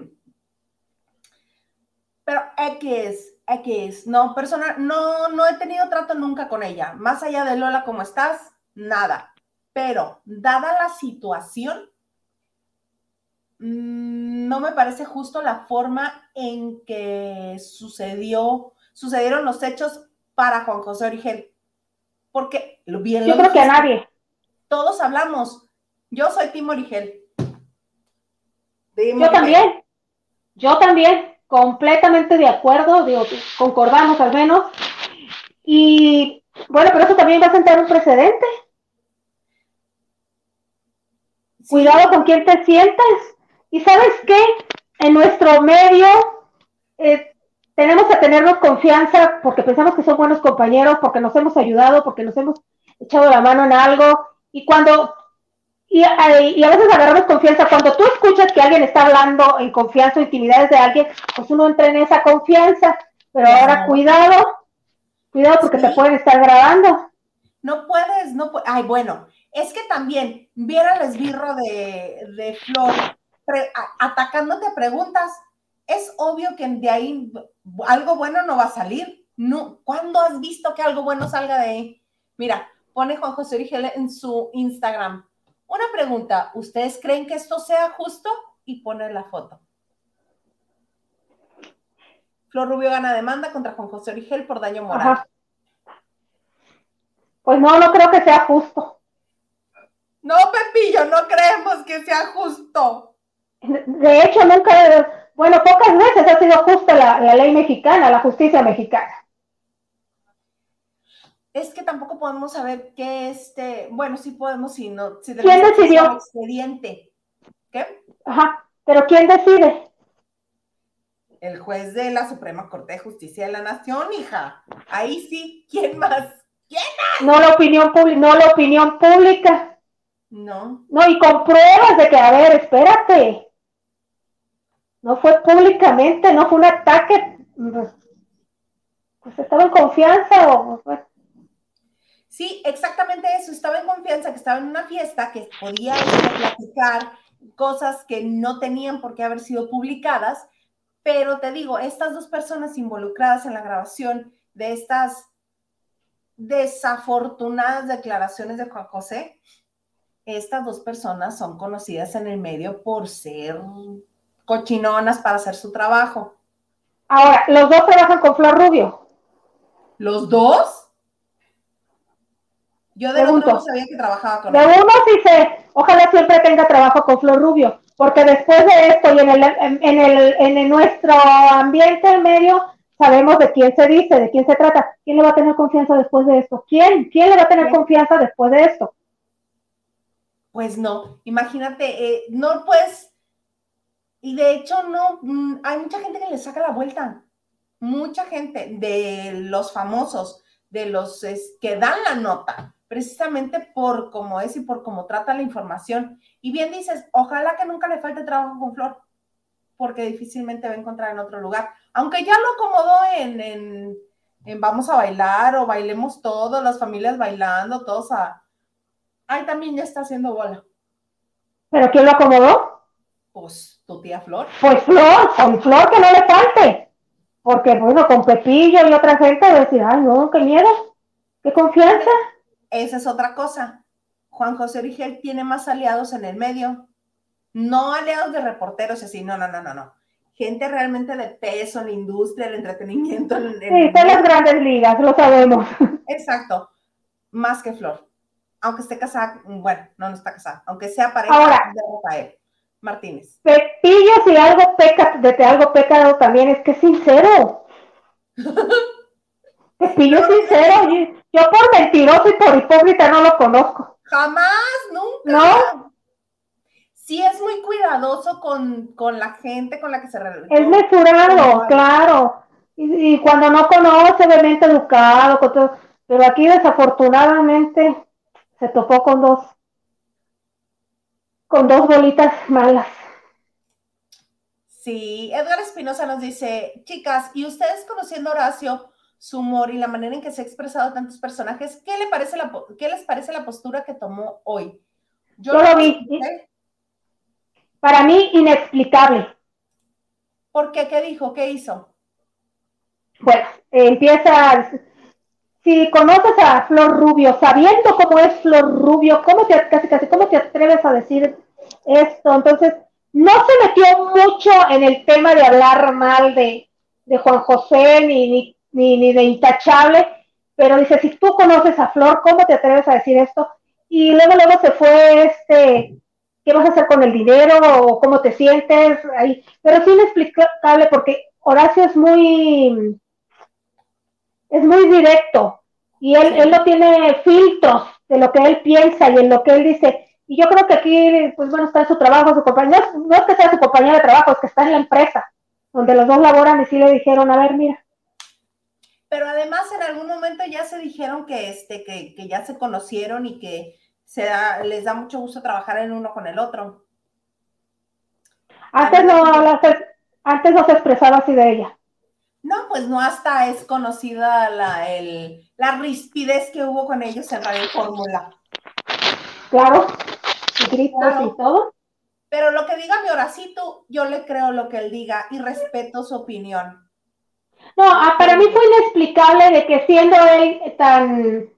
A: pero X, X, no, persona, no, no he tenido trato nunca con ella. Más allá de Lola, ¿cómo estás? Nada. Pero, dada la situación, mm, no me parece justo la forma en que sucedió sucedieron los hechos para Juan José Origel. Porque
B: bien Yo creo que a nadie.
A: Todos hablamos. Yo soy Tim Origel.
B: Yo también. Yo también. Completamente de acuerdo. Digo, concordamos al menos. Y bueno, pero eso también va a sentar un precedente. Cuidado con quién te sientas. Y sabes qué? En nuestro medio eh, tenemos que tenernos confianza porque pensamos que son buenos compañeros, porque nos hemos ayudado, porque nos hemos echado la mano en algo. Y cuando, y, y a veces agarramos confianza, cuando tú escuchas que alguien está hablando en confianza o intimidades de alguien, pues uno entra en esa confianza. Pero ahora cuidado, cuidado porque te pueden estar grabando.
A: No puedes, no puedes. Ay, bueno, es que también, viera el esbirro de, Flor atacándote preguntas, es obvio que de ahí algo bueno no va a salir. No, ¿Cuándo has visto que algo bueno salga de ahí? Mira, pone Juan José Origel en su Instagram. Una pregunta, ¿ustedes creen que esto sea justo? Y pone la foto. Flor Rubio gana demanda contra Juan José Origel por daño moral.
B: Pues no, no creo que sea justo.
A: No, Pepillo, no creemos que sea justo.
B: De hecho, nunca, bueno, pocas veces ha sido justa la, ley mexicana, la justicia mexicana.
A: Es que tampoco podemos saber qué este, bueno, sí podemos, si no, si
B: ¿Quién decidió?
A: Expediente. ¿Qué?
B: Ajá, pero ¿quién decide?
A: El juez de la Suprema Corte de Justicia de la Nación, hija. Ahí sí, ¿quién más? ¿Quién más?
B: No la opinión pública, no la opinión pública.
A: No.
B: No, y con pruebas de que, a ver, espérate. No fue públicamente, no fue un ataque. Pues estaba en confianza o.
A: Sí, exactamente eso. Estaba en confianza, que estaba en una fiesta, que podía platicar cosas que no tenían por qué haber sido publicadas. Pero te digo, estas dos personas involucradas en la grabación de estas desafortunadas declaraciones de Juan José, estas dos personas son conocidas en el medio por ser cochinonas para hacer su trabajo.
B: Ahora, ¿los dos trabajan con Flor Rubio?
A: ¿Los dos? Yo de uno no sabía que trabajaba con
B: De uno sí sé, ojalá siempre tenga trabajo con Flor Rubio, porque después de esto y en, el, en, el, en nuestro ambiente medio sabemos de quién se dice, de quién se trata. ¿Quién le va a tener confianza después de esto? ¿Quién? ¿Quién le va a tener confianza después de esto?
A: Pues no, imagínate, eh, no puedes y de hecho, no, mm, hay mucha gente que le saca la vuelta. Mucha gente de los famosos, de los que dan la nota, precisamente por cómo es y por cómo trata la información. Y bien dices, ojalá que nunca le falte trabajo con Flor, porque difícilmente va a encontrar en otro lugar. Aunque ya lo acomodó en, en, en vamos a bailar o bailemos todos, las familias bailando, todos a... Ay, también ya está haciendo bola.
B: ¿Pero quién lo acomodó?
A: Pues tu tía Flor.
B: Pues Flor, con Flor que no le falte. Porque bueno, con Pepillo y otra gente decir, ay no, qué miedo, qué confianza.
A: Esa es otra cosa. Juan José Origel tiene más aliados en el medio. No aliados de reporteros así, no, no, no, no, no. Gente realmente de peso en la industria, el entretenimiento. En,
B: sí, son las grandes ligas, lo sabemos.
A: Exacto. Más que Flor. Aunque esté casada, bueno, no, no está casada. Aunque sea pareja de Rafael. Martínez.
B: Pepillo, si algo peca, de algo pecado también es que es sincero. Pepillo es sincero. Yo, por mentiroso y por hipócrita no lo conozco.
A: Jamás, nunca.
B: No.
A: Sí es muy cuidadoso con, la gente con la que se
B: relaciona. Es mesurado, claro. Y, cuando no conoce, obviamente educado, pero aquí desafortunadamente se topó con dos con dos bolitas malas.
A: Sí, Edgar Espinosa nos dice, chicas, y ustedes conociendo a Horacio, su humor y la manera en que se ha expresado tantos personajes, ¿qué, le parece la, qué les parece la postura que tomó hoy?
B: Yo, lo vi. Para mí, inexplicable.
A: ¿Por qué? ¿Qué dijo? ¿Qué hizo?
B: Bueno, empieza, si conoces a Flor Rubio, sabiendo cómo es Flor Rubio, ¿cómo te, casi, casi, ¿cómo te atreves a decir esto? Entonces, no se metió mucho en el tema de hablar mal de, Juan José, ni, ni, ni de intachable, pero dice, si tú conoces a Flor, ¿cómo te atreves a decir esto? Y luego, luego se fue, este, ¿qué vas a hacer con el dinero? ¿O cómo te sientes? Ahí. Pero es inexplicable porque Horacio es muy, es muy directo y él, él no tiene filtros de lo que él piensa y en lo que él dice. Y yo creo que aquí, pues bueno, está en su trabajo, su compañía, no es que sea su compañía de trabajo, es que está en la empresa, donde los dos laboran y sí le dijeron, a ver, mira.
A: Pero además en algún momento ya se dijeron que, este, que, que ya se conocieron y que se da, les da mucho gusto trabajar en uno con el otro.
B: Antes no, antes no se expresaba así de ella.
A: No, pues no hasta es conocida la, el, la rispidez que hubo con ellos en Radio Fórmula.
B: Claro, y todo.
A: Pero lo que diga mi Horacito, yo le creo lo que él diga y respeto su opinión.
B: No, ah, para mí fue inexplicable de que siendo él tan,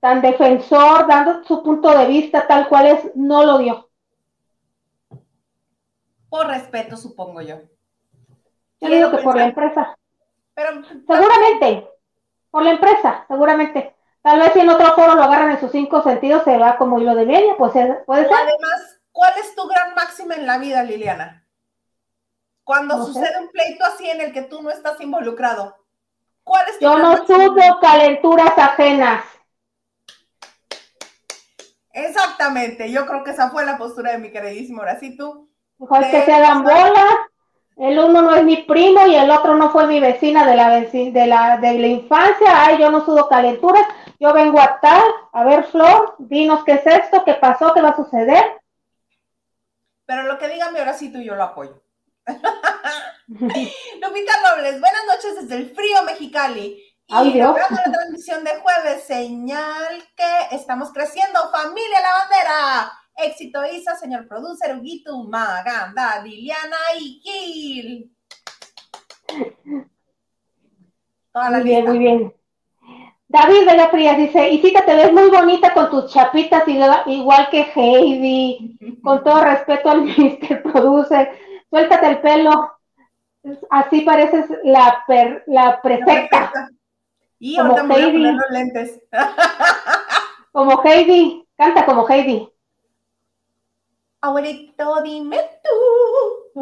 B: tan defensor, dando su punto de vista tal cual es, no lo dio.
A: Por respeto, supongo yo.
B: Yo digo que por la empresa. Pero, seguramente, por la empresa, seguramente. Tal vez si en otro foro lo agarran en sus cinco sentidos, se va como hilo de media, pues puede ser.
A: Además, ¿cuál es tu gran máxima en la vida, Liliana? Cuando sucede un pleito así en el que tú no estás involucrado. ¿Cuál es tu
B: Yo no subo calenturas ajenas.
A: Exactamente, yo creo que esa fue la postura de mi queridísimo Horacito.
B: Mejor que se hagan bolas. El uno no es mi primo y el otro no fue mi vecina de la, de la, de la infancia. Ay, yo no sudo calenturas. Yo vengo a tal, a ver, Flor, dinos qué es esto, qué pasó, qué va a suceder.
A: Pero lo que diga mi Horacito yo lo apoyo. Lupita Robles, buenas noches desde el frío Mexicali.
B: Ay, Dios.
A: la transmisión de jueves, señal que estamos creciendo, familia la bandera. Éxito Isa, señor producer, Huguito, Maganda, Liliana y Gil.
B: muy bien, muy bien. David Vega Frías dice, Isita, te ves muy bonita con tus chapitas, igual que Heidi, con todo respeto al Mr. Producer, suéltate el pelo, así pareces la, la prefecta.
A: Y como Heidi. los lentes.
B: como Heidi, canta como Heidi.
A: Abuelito, dime tú.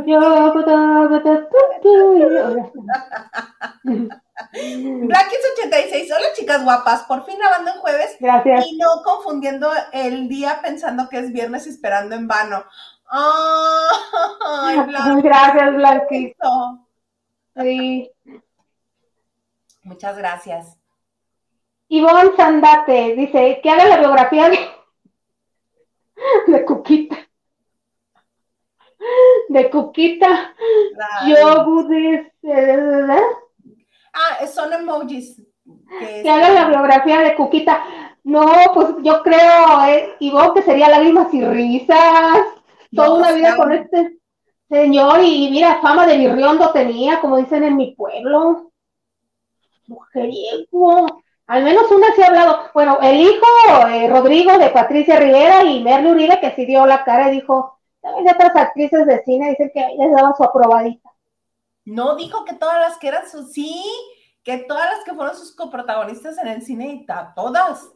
A: Blackis 86, hola chicas guapas, por fin grabando en jueves
B: Gracias.
A: y no confundiendo el día pensando que es viernes esperando en vano. Ay,
B: Gracias, Blanquito. Sí.
A: Muchas gracias.
B: Ivonne Sandate dice que haga la biografía de, de Cuquita. De Cuquita. Yo,
A: ¿verdad? Ah, son emojis.
B: Que, haga la biografía de Cuquita. No, pues yo creo, eh, Ivonne, que sería lágrimas y risas. Toda una vida con este señor y mira, fama de birriondo tenía, como dicen en mi pueblo mujeriego. Al menos una sí ha hablado. Bueno, el hijo, eh, Rodrigo, de Patricia Rivera y Merle Uribe, que sí dio la cara y dijo, también de otras actrices de cine dicen que les daba su aprobadita.
A: No, dijo que todas las que eran sus, sí, que todas las que fueron sus coprotagonistas en el cine, y todas.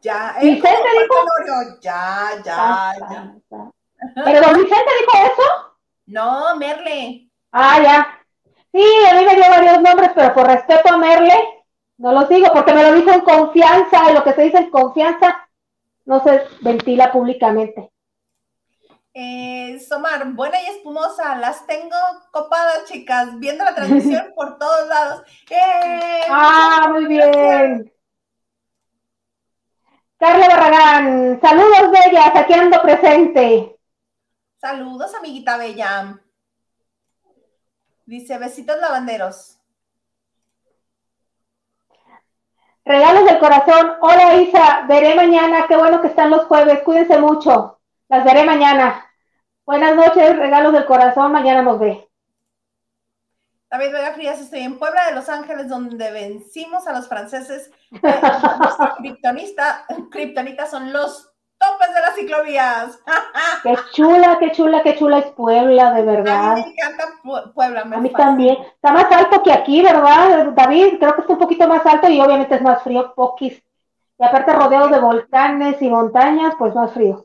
A: Ya,
B: él Vicente dijo,
A: ya, ya, ya.
B: ¿Pero don Vicente dijo eso?
A: No, Merle.
B: Ah, ya. Sí, a mí me dio varios nombres, pero por respeto a Merle, no los digo, porque me lo dijo en confianza, y lo que se dice en confianza no se ventila públicamente.
A: Eh, Somar, buena y espumosa, las tengo copadas, chicas, viendo la transmisión por todos lados. ¡Eh!
B: Ah, muy bien. Carla Barragán, saludos bellas, aquí ando presente.
A: Saludos, amiguita bella. Dice, besitos lavanderos.
B: Regalos del corazón. Hola Isa, veré mañana. Qué bueno que están los jueves. Cuídense mucho. Las veré mañana. Buenas noches, regalos del corazón. Mañana nos ve.
A: David Vega Frías, estoy en Puebla de Los Ángeles, donde vencimos a los franceses. Kriptonita son los topes de las ciclovías.
B: qué chula, qué chula, qué chula es Puebla, de verdad.
A: A mí me encanta Puebla.
B: a mí también. Está más alto que aquí, ¿verdad, David? Creo que está un poquito más alto y obviamente es más frío, poquis. Y aparte rodeado de volcanes y montañas, pues más frío.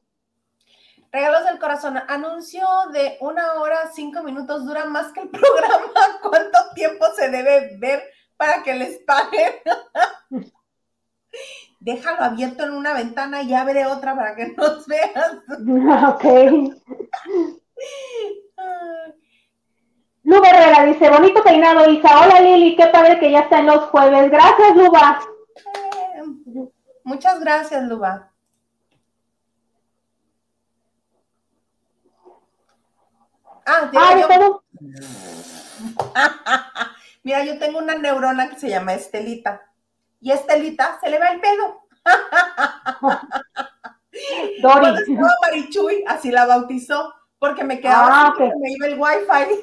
A: Regalos del corazón. Anuncio de una hora, cinco minutos, dura más que el programa. ¿Cuánto tiempo se debe ver para que les paguen? Déjalo abierto en una ventana y abre otra para que nos veas.
B: Ok. Luba Herrera dice, bonito peinado, Isa. Hola Lili, qué padre que ya está en los jueves. Gracias, Luba.
A: Eh, muchas gracias, Luba. Ah, yo... Mira, yo tengo una neurona que se llama Estelita. Y Estelita se le va el pedo. Dori. Cuando estaba Marichuy, así la bautizó, porque me quedaba ah, así, me iba el wifi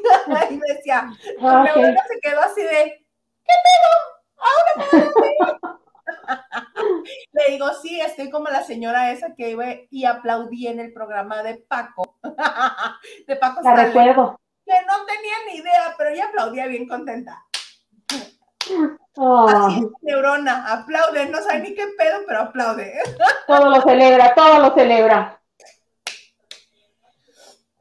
A: y me decía, ah, neurona se quedó así de, ¿qué pedo? Ahora Le digo, sí, estoy como la señora esa que iba y aplaudí en el programa de Paco. de Paco
B: La recuerdo.
A: Que no tenía ni idea, pero ella aplaudía bien contenta. Así es, neurona, aplaude, no sabe ni qué pedo, pero aplaude.
B: todo lo celebra, todo lo celebra.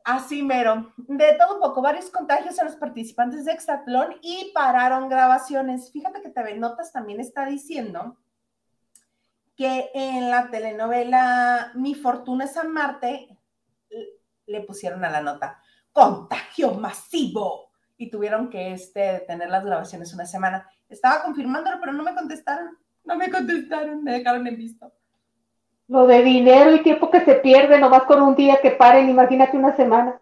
A: Así mero. De todo un poco, varios contagios en los participantes de Exatlón y pararon grabaciones. Fíjate que TV Notas también está diciendo que en la telenovela Mi Fortuna es Marte le pusieron a la nota contagio masivo y tuvieron que este, tener las grabaciones una semana. Estaba confirmándolo, pero no me contestaron. No me contestaron, me dejaron en visto.
B: Lo de dinero y tiempo que se pierde nomás con un día que paren, imagínate una semana.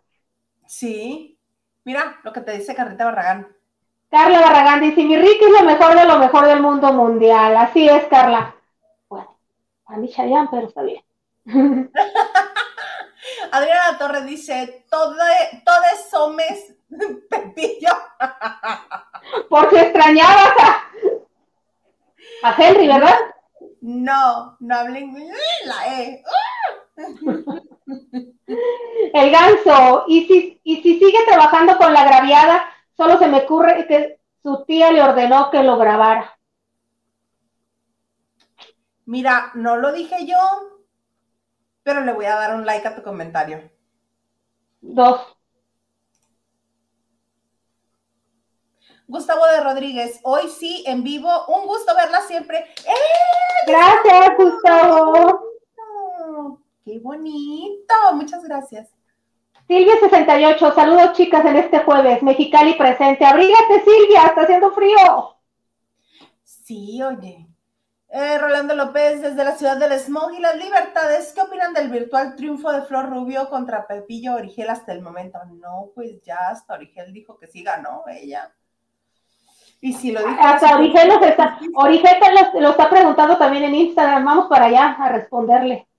A: Sí. Mira lo que te dice Carlita Barragán.
B: Carla Barragán dice, mi Ricky es lo mejor de lo mejor del mundo mundial. Así es, Carla. Bueno, a mí Chayanne, pero está bien.
A: Adriana Torres dice, todo, todo es homes, Pepillo.
B: Por si extrañabas a, a Henry, ¿verdad?
A: No, no hablen la E.
B: El ganso, y si, y si sigue trabajando con la agraviada, solo se me ocurre que su tía le ordenó que lo grabara.
A: Mira, no lo dije yo, pero le voy a dar un like a tu comentario.
B: Dos.
A: Gustavo de Rodríguez, hoy sí, en vivo, un gusto verla siempre. ¡Eh!
B: Gracias, Gustavo.
A: Qué bonito, muchas gracias.
B: Silvia 68, saludos chicas en este jueves, Mexicali presente. Abrígate Silvia, está haciendo frío.
A: Sí, oye. Eh, Rolando López, desde la ciudad del Smog y las Libertades, ¿qué opinan del virtual triunfo de Flor Rubio contra Pepillo Origel hasta el momento? No, pues ya hasta Origel dijo que sí ganó ella. Y si lo dijo.
B: Hasta Origel, está, Origel lo, está preguntando también en Instagram, vamos para allá a responderle.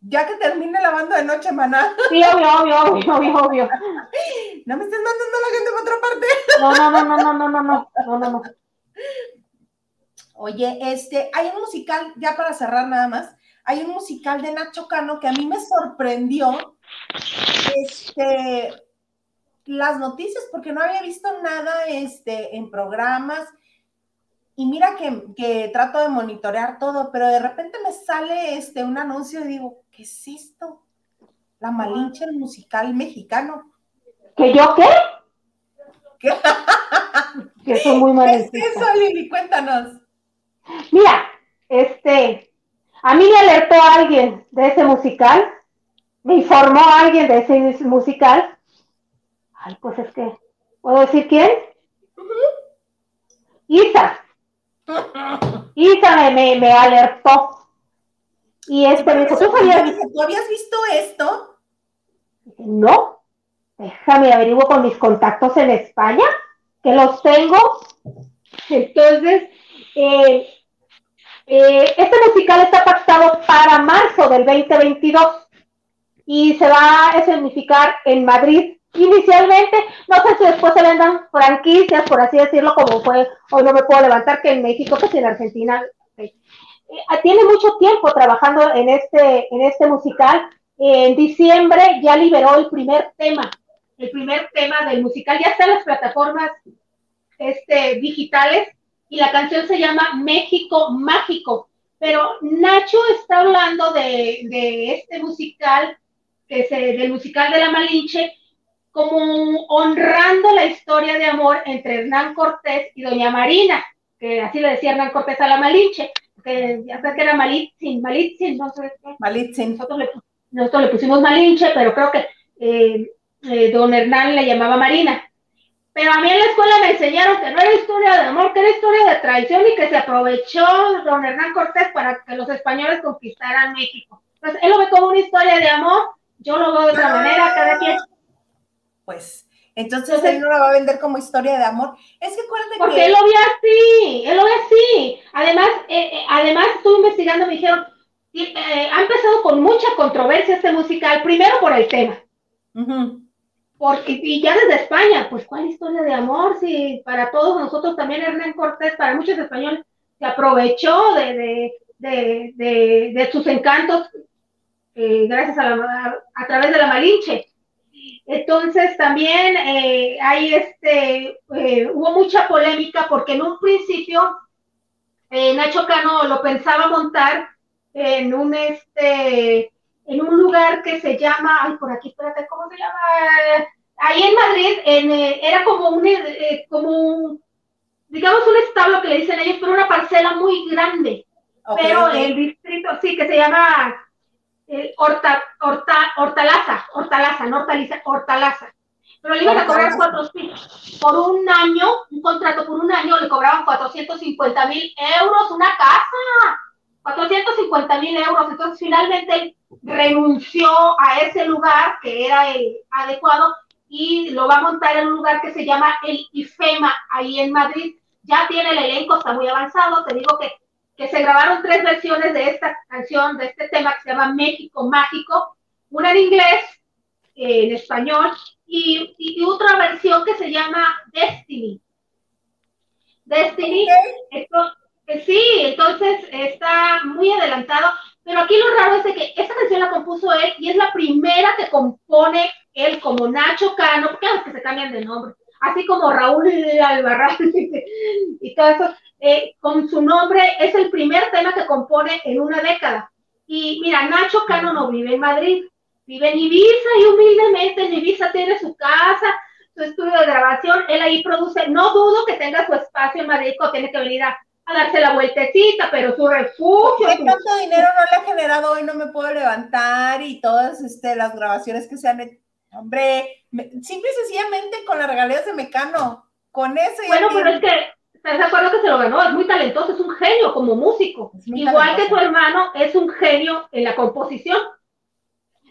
A: Ya que termine la banda de noche, maná.
B: Sí, obvio, obvio, obvio, obvio, obvio.
A: No me estén mandando a la gente por otra parte.
B: No, no, no, no, no, no, no, no, no, no, no.
A: Oye, este, hay un musical, ya para cerrar nada más, hay un musical de Nacho Cano que a mí me sorprendió, este, las noticias, porque no había visto nada, este, en programas, y mira que, trato de monitorear todo, pero de repente me sale, este, un anuncio y digo, ¿qué es esto? La Malinche, el musical mexicano.
B: ¿Que yo qué? ¿Qué? que soy muy
A: ¿Qué es eso, Lili? Cuéntanos.
B: Mira, este, a mí me alertó alguien de ese musical, me informó alguien de ese musical. Ay, pues es que, ¿puedo decir quién? Isa. Isa me, me, alertó. Y este me dijo, ¿tú,
A: ¿tú habías visto esto?
B: No, déjame averiguo con mis contactos en España, que los tengo. Entonces, eh, eh, este musical está pactado para marzo del 2022 y se va a significar en Madrid inicialmente. No sé si después se vendan franquicias, por así decirlo, como fue Hoy no me puedo levantar, que en México, pues en Argentina. eh, tiene mucho tiempo trabajando en este, en este musical. en diciembre ya liberó el primer tema, el primer tema del musical, ya está en las plataformas este, digitales y la canción se llama México Mágico. Pero Nacho está hablando de, de este musical, que es del musical de la Malinche, como honrando la historia de amor entre Hernán Cortés y Doña Marina, que así le decía Hernán Cortés a la Malinche, que ya sé que era Malitzin, Malitzin, no sé qué.
A: Malitzin.
B: Nosotros le, nosotros le pusimos Malinche, pero creo que eh, eh, don Hernán le llamaba Marina. Pero a mí en la escuela me enseñaron que no era historia de amor, que era historia de traición y que se aprovechó don Hernán Cortés para que los españoles conquistaran México. Entonces, él lo ve como una historia de amor, yo lo veo de otra manera, cada quien.
A: Pues, entonces él no la va a vender como historia de amor. Es que acuérdate
B: Porque que... él lo ve así, él lo ve así. Además, eh, eh, además estuve investigando, me dijeron, eh, ha empezado con mucha controversia este musical, primero por el tema. Porque, y ya desde España, pues cuál historia de amor, si para todos nosotros también Hernán Cortés, para muchos españoles, se aprovechó de, de, de, de sus encantos eh, gracias a, la, a, través de la Malinche. Entonces también eh, hay este, eh, hubo mucha polémica porque en un principio Nacho Cano lo pensaba montar en un este en un lugar que se llama, ay, por aquí, espérate, ¿cómo se llama? Ahí en Madrid, en, eh, era como un, eh, como digamos, un establo que le dicen ellos, pero una parcela muy grande. pero el distrito, sí, que se llama eh, Horta, Horta, Hortalaza, Hortalaza, no Hortaliza, Hortalaza. Pero le iban a cobrar cuatro, por un año, un contrato por un año, le cobraban 450 mil euros, una casa. 450 mil euros. Entonces, finalmente renunció a ese lugar que era el adecuado y lo va a montar en un lugar que se llama el IFEMA, ahí en Madrid. Ya tiene el elenco, está muy avanzado. Te digo que, que se grabaron tres versiones de esta canción, de este tema que se llama México Mágico. Una en inglés, en español, y, y, otra versión que se llama Destiny. Destiny, esto, Sí, entonces está muy adelantado, pero aquí lo raro es de que esta canción la compuso él y es la primera que compone él como Nacho Cano, porque es que se cambian de nombre, así como Raúl Albarrán y todo eso, eh, con su nombre es el primer tema que compone en una década. Y mira, Nacho Cano no vive en Madrid, vive en Ibiza y humildemente en Ibiza tiene su casa, su estudio de grabación, él ahí produce, no dudo que tenga su espacio en Madrid o tiene que venir a a darse la vueltecita, pero su refugio.
A: ¿Qué tanto dinero no le ha generado hoy? No me puedo levantar y todas este, las grabaciones que se han Hombre, simple y sencillamente con las regalías de Mecano, con eso.
B: Bueno, pero es que, ¿estás de acuerdo que se lo ganó? Es muy talentoso, es un genio como músico. Igual que su hermano, es un genio en la composición.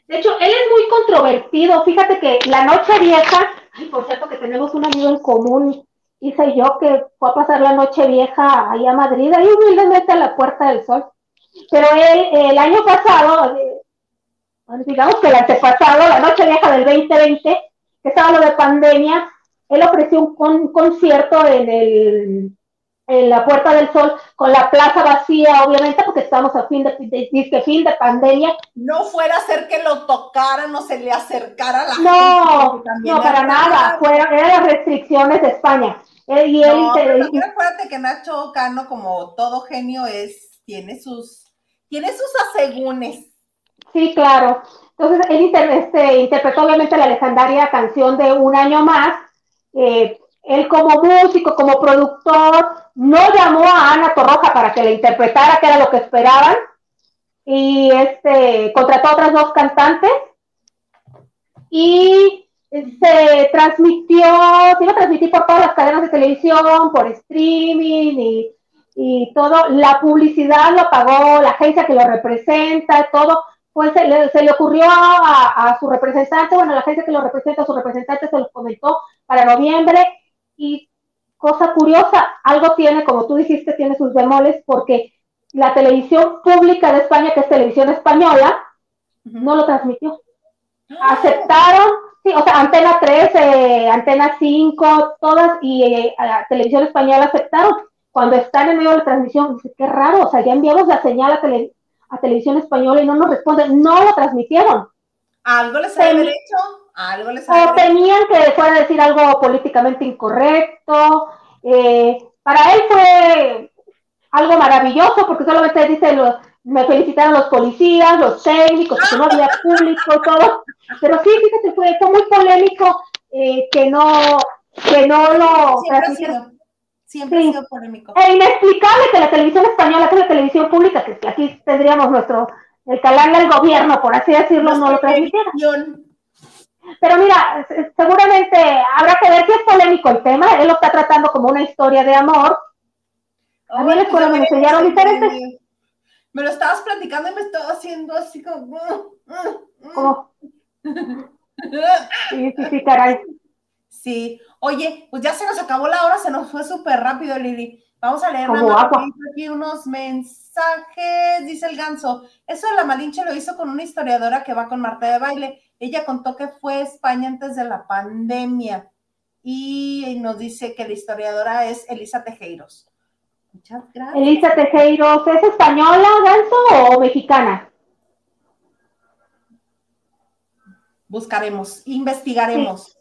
B: De hecho, él es muy controvertido. Fíjate que la noche vieja, ay, por cierto que tenemos un amigo en común, hice yo que fue a pasar la noche vieja ahí a Madrid, ahí humildemente a la Puerta del Sol. Pero él, el año pasado, eh, digamos que el antepasado, la noche vieja del 2020, que estaba lo de pandemia, él ofreció un concierto en el en la Puerta del Sol, con la plaza vacía, obviamente, porque estamos a fin de, de, fin de pandemia.
A: No fuera a ser que lo tocaran o se le acercara a la
B: no, gente. No, para nada, fueron, eran las restricciones de España.
A: Él, y él, no, acuérdate que Nacho Cano, como todo genio, es, tiene sus, tiene sus asegúnes.
B: Sí, claro. Entonces, él este, interpretó obviamente la legendaria canción de Un año más, eh, él como músico, como productor, no llamó a Ana Torroja para que le interpretara, que era lo que esperaban, y este, contrató a otras dos cantantes, y se transmitió, se iba a transmitir por todas las cadenas de televisión, por streaming y, y todo, la publicidad lo pagó la agencia que lo representa, todo, pues se le, se le ocurrió a, a, su representante, bueno, la agencia que lo representa, a su representante se lo comentó para noviembre, y cosa curiosa, algo tiene, como tú dijiste, tiene sus demoles, porque la televisión pública de España, que es televisión española, no lo transmitió. ¡Ah! Aceptaron, sí, o sea, Antena 3, eh, Antena 5, todas, y eh, la televisión española aceptaron. cuando están en medio de la transmisión, qué raro, o sea, ya enviamos la señal a, a televisión española y no nos responden, no lo transmitieron.
A: Algo les ha hecho, algo les
B: O tenían que fuera a decir algo políticamente incorrecto. Eh, para él fue algo maravilloso porque solamente dice, los, me felicitaron los policías, los técnicos, que no había público, todo. Pero sí, fíjate, fue, fue muy polémico eh, que no que no lo
A: Siempre ha sido polémico.
B: Es inexplicable que la televisión española, que es la televisión pública, que aquí tendríamos nuestro, el canal del gobierno, por así decirlo, no lo transmitiera. Pero mira, seguramente habrá que ver si es polémico el tema. Él lo está tratando como una historia de amor. a mí en la escuela me enseñaron diferentes.
A: Me lo estabas platicando y me estaba haciendo así como.
B: ¿Cómo? sí, sí, sí, caray.
A: Sí, oye, pues ya se nos acabó la hora, se nos fue súper rápido, Lili. Vamos a leer aquí unos mensajes. Dice el ganso, eso de la Malinche lo hizo con una historiadora que va con Marta de baile. Ella contó que fue a España antes de la pandemia y nos dice que la historiadora es Elisa Tejeiros.
B: Muchas gracias. Elisa Tejeiros, ¿es española, ganso o mexicana?
A: Buscaremos, investigaremos.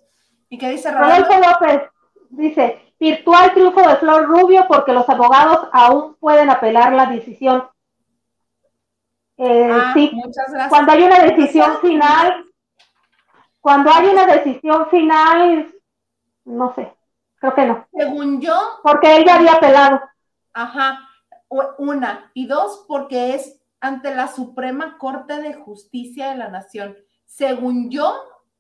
A: ¿Y qué dice
B: Rodolfo López? Dice, virtual triunfo de Flor Rubio porque los abogados aún pueden apelar la decisión. Eh, ah, sí, muchas gracias. Cuando hay una decisión final, cuando hay una decisión final, no sé, creo que no.
A: Según yo.
B: Porque ella había apelado.
A: Ajá, una. Y dos, porque es ante la Suprema Corte de Justicia de la Nación. Según yo,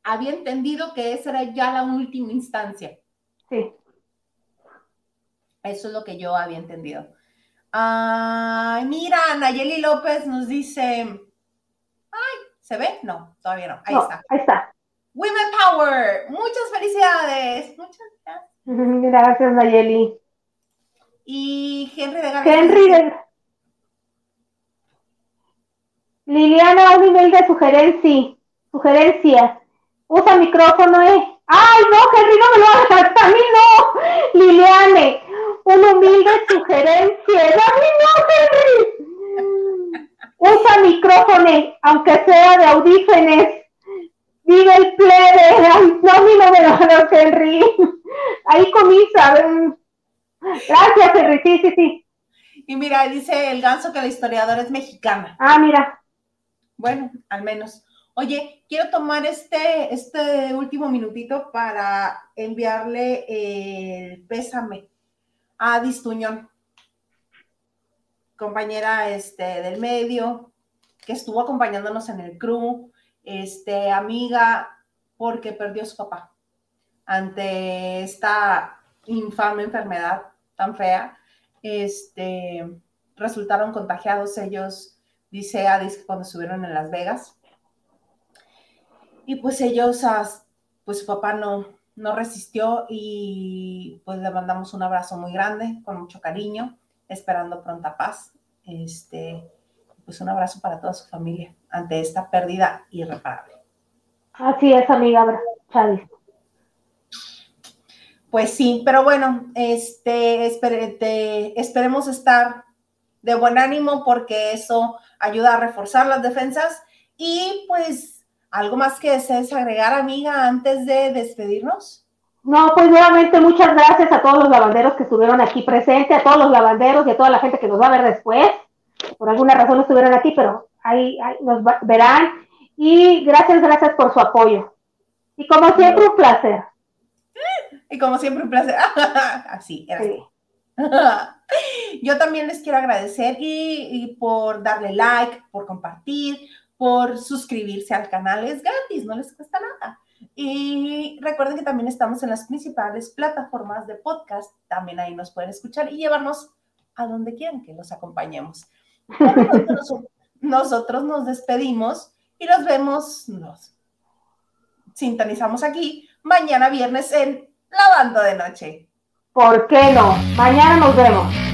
A: había entendido que esa era ya la última instancia.
B: Sí.
A: Eso es lo que yo había entendido. Ay, mira, Nayeli López nos dice. Ay, ¿se ve? No, todavía no. Ahí está.
B: Ahí está.
A: Women Power. Muchas felicidades. Muchas gracias.
B: Gracias, Nayeli.
A: Y Henry de
B: Henry de... Liliana, un email de sugerencia. Sugerencia usa micrófono, ¿eh? ¡Ay, no, Henry, no me lo hagas! ¡A mí no! Liliane, una humilde sugerencia. ¡A mí no, Henry! Usa micrófono, aunque sea de audífonos. Vive el plebe. Ay, no, a mí no me lo hagas, Henry. Ahí comienza. Gracias, Henry. Sí, sí, sí.
A: Y mira, dice el ganso que la historiadora es mexicana.
B: Ah, mira.
A: Bueno, al menos. Oye, quiero tomar este, este último minutito para enviarle el pésame a Distuñón, compañera este, del medio, que estuvo acompañándonos en el crew, este, amiga, porque perdió a su papá ante esta infame enfermedad tan fea. Este, resultaron contagiados ellos, dice Adis, cuando estuvieron en Las Vegas y pues ellos, pues su papá no, no resistió y pues le mandamos un abrazo muy grande, con mucho cariño, esperando pronta paz. Este, pues un abrazo para toda su familia ante esta pérdida irreparable.
B: Así es, amiga Chávez.
A: Pues sí, pero bueno, este, esperemos estar de buen ánimo porque eso ayuda a reforzar las defensas y pues ¿Algo más que desees agregar, amiga, antes de despedirnos?
B: No, pues nuevamente muchas gracias a todos los lavanderos que estuvieron aquí presentes, a todos los lavanderos y a toda la gente que nos va a ver después. Por alguna razón no estuvieron aquí, pero ahí, nos verán. Y gracias, gracias por su apoyo. Y como siempre, un placer.
A: Y como siempre, un placer. Así, era. Yo también les quiero agradecer y por darle like, por compartir, por suscribirse al canal. Es gratis, no les cuesta nada. Y recuerden que también estamos en las principales plataformas de podcast. También ahí nos pueden escuchar y llevarnos a donde quieran que los acompañemos. Nosotros nos despedimos y nos vemos, nos sintonizamos aquí mañana viernes en Lavando de Noche.
B: ¿Por qué no? Mañana nos vemos.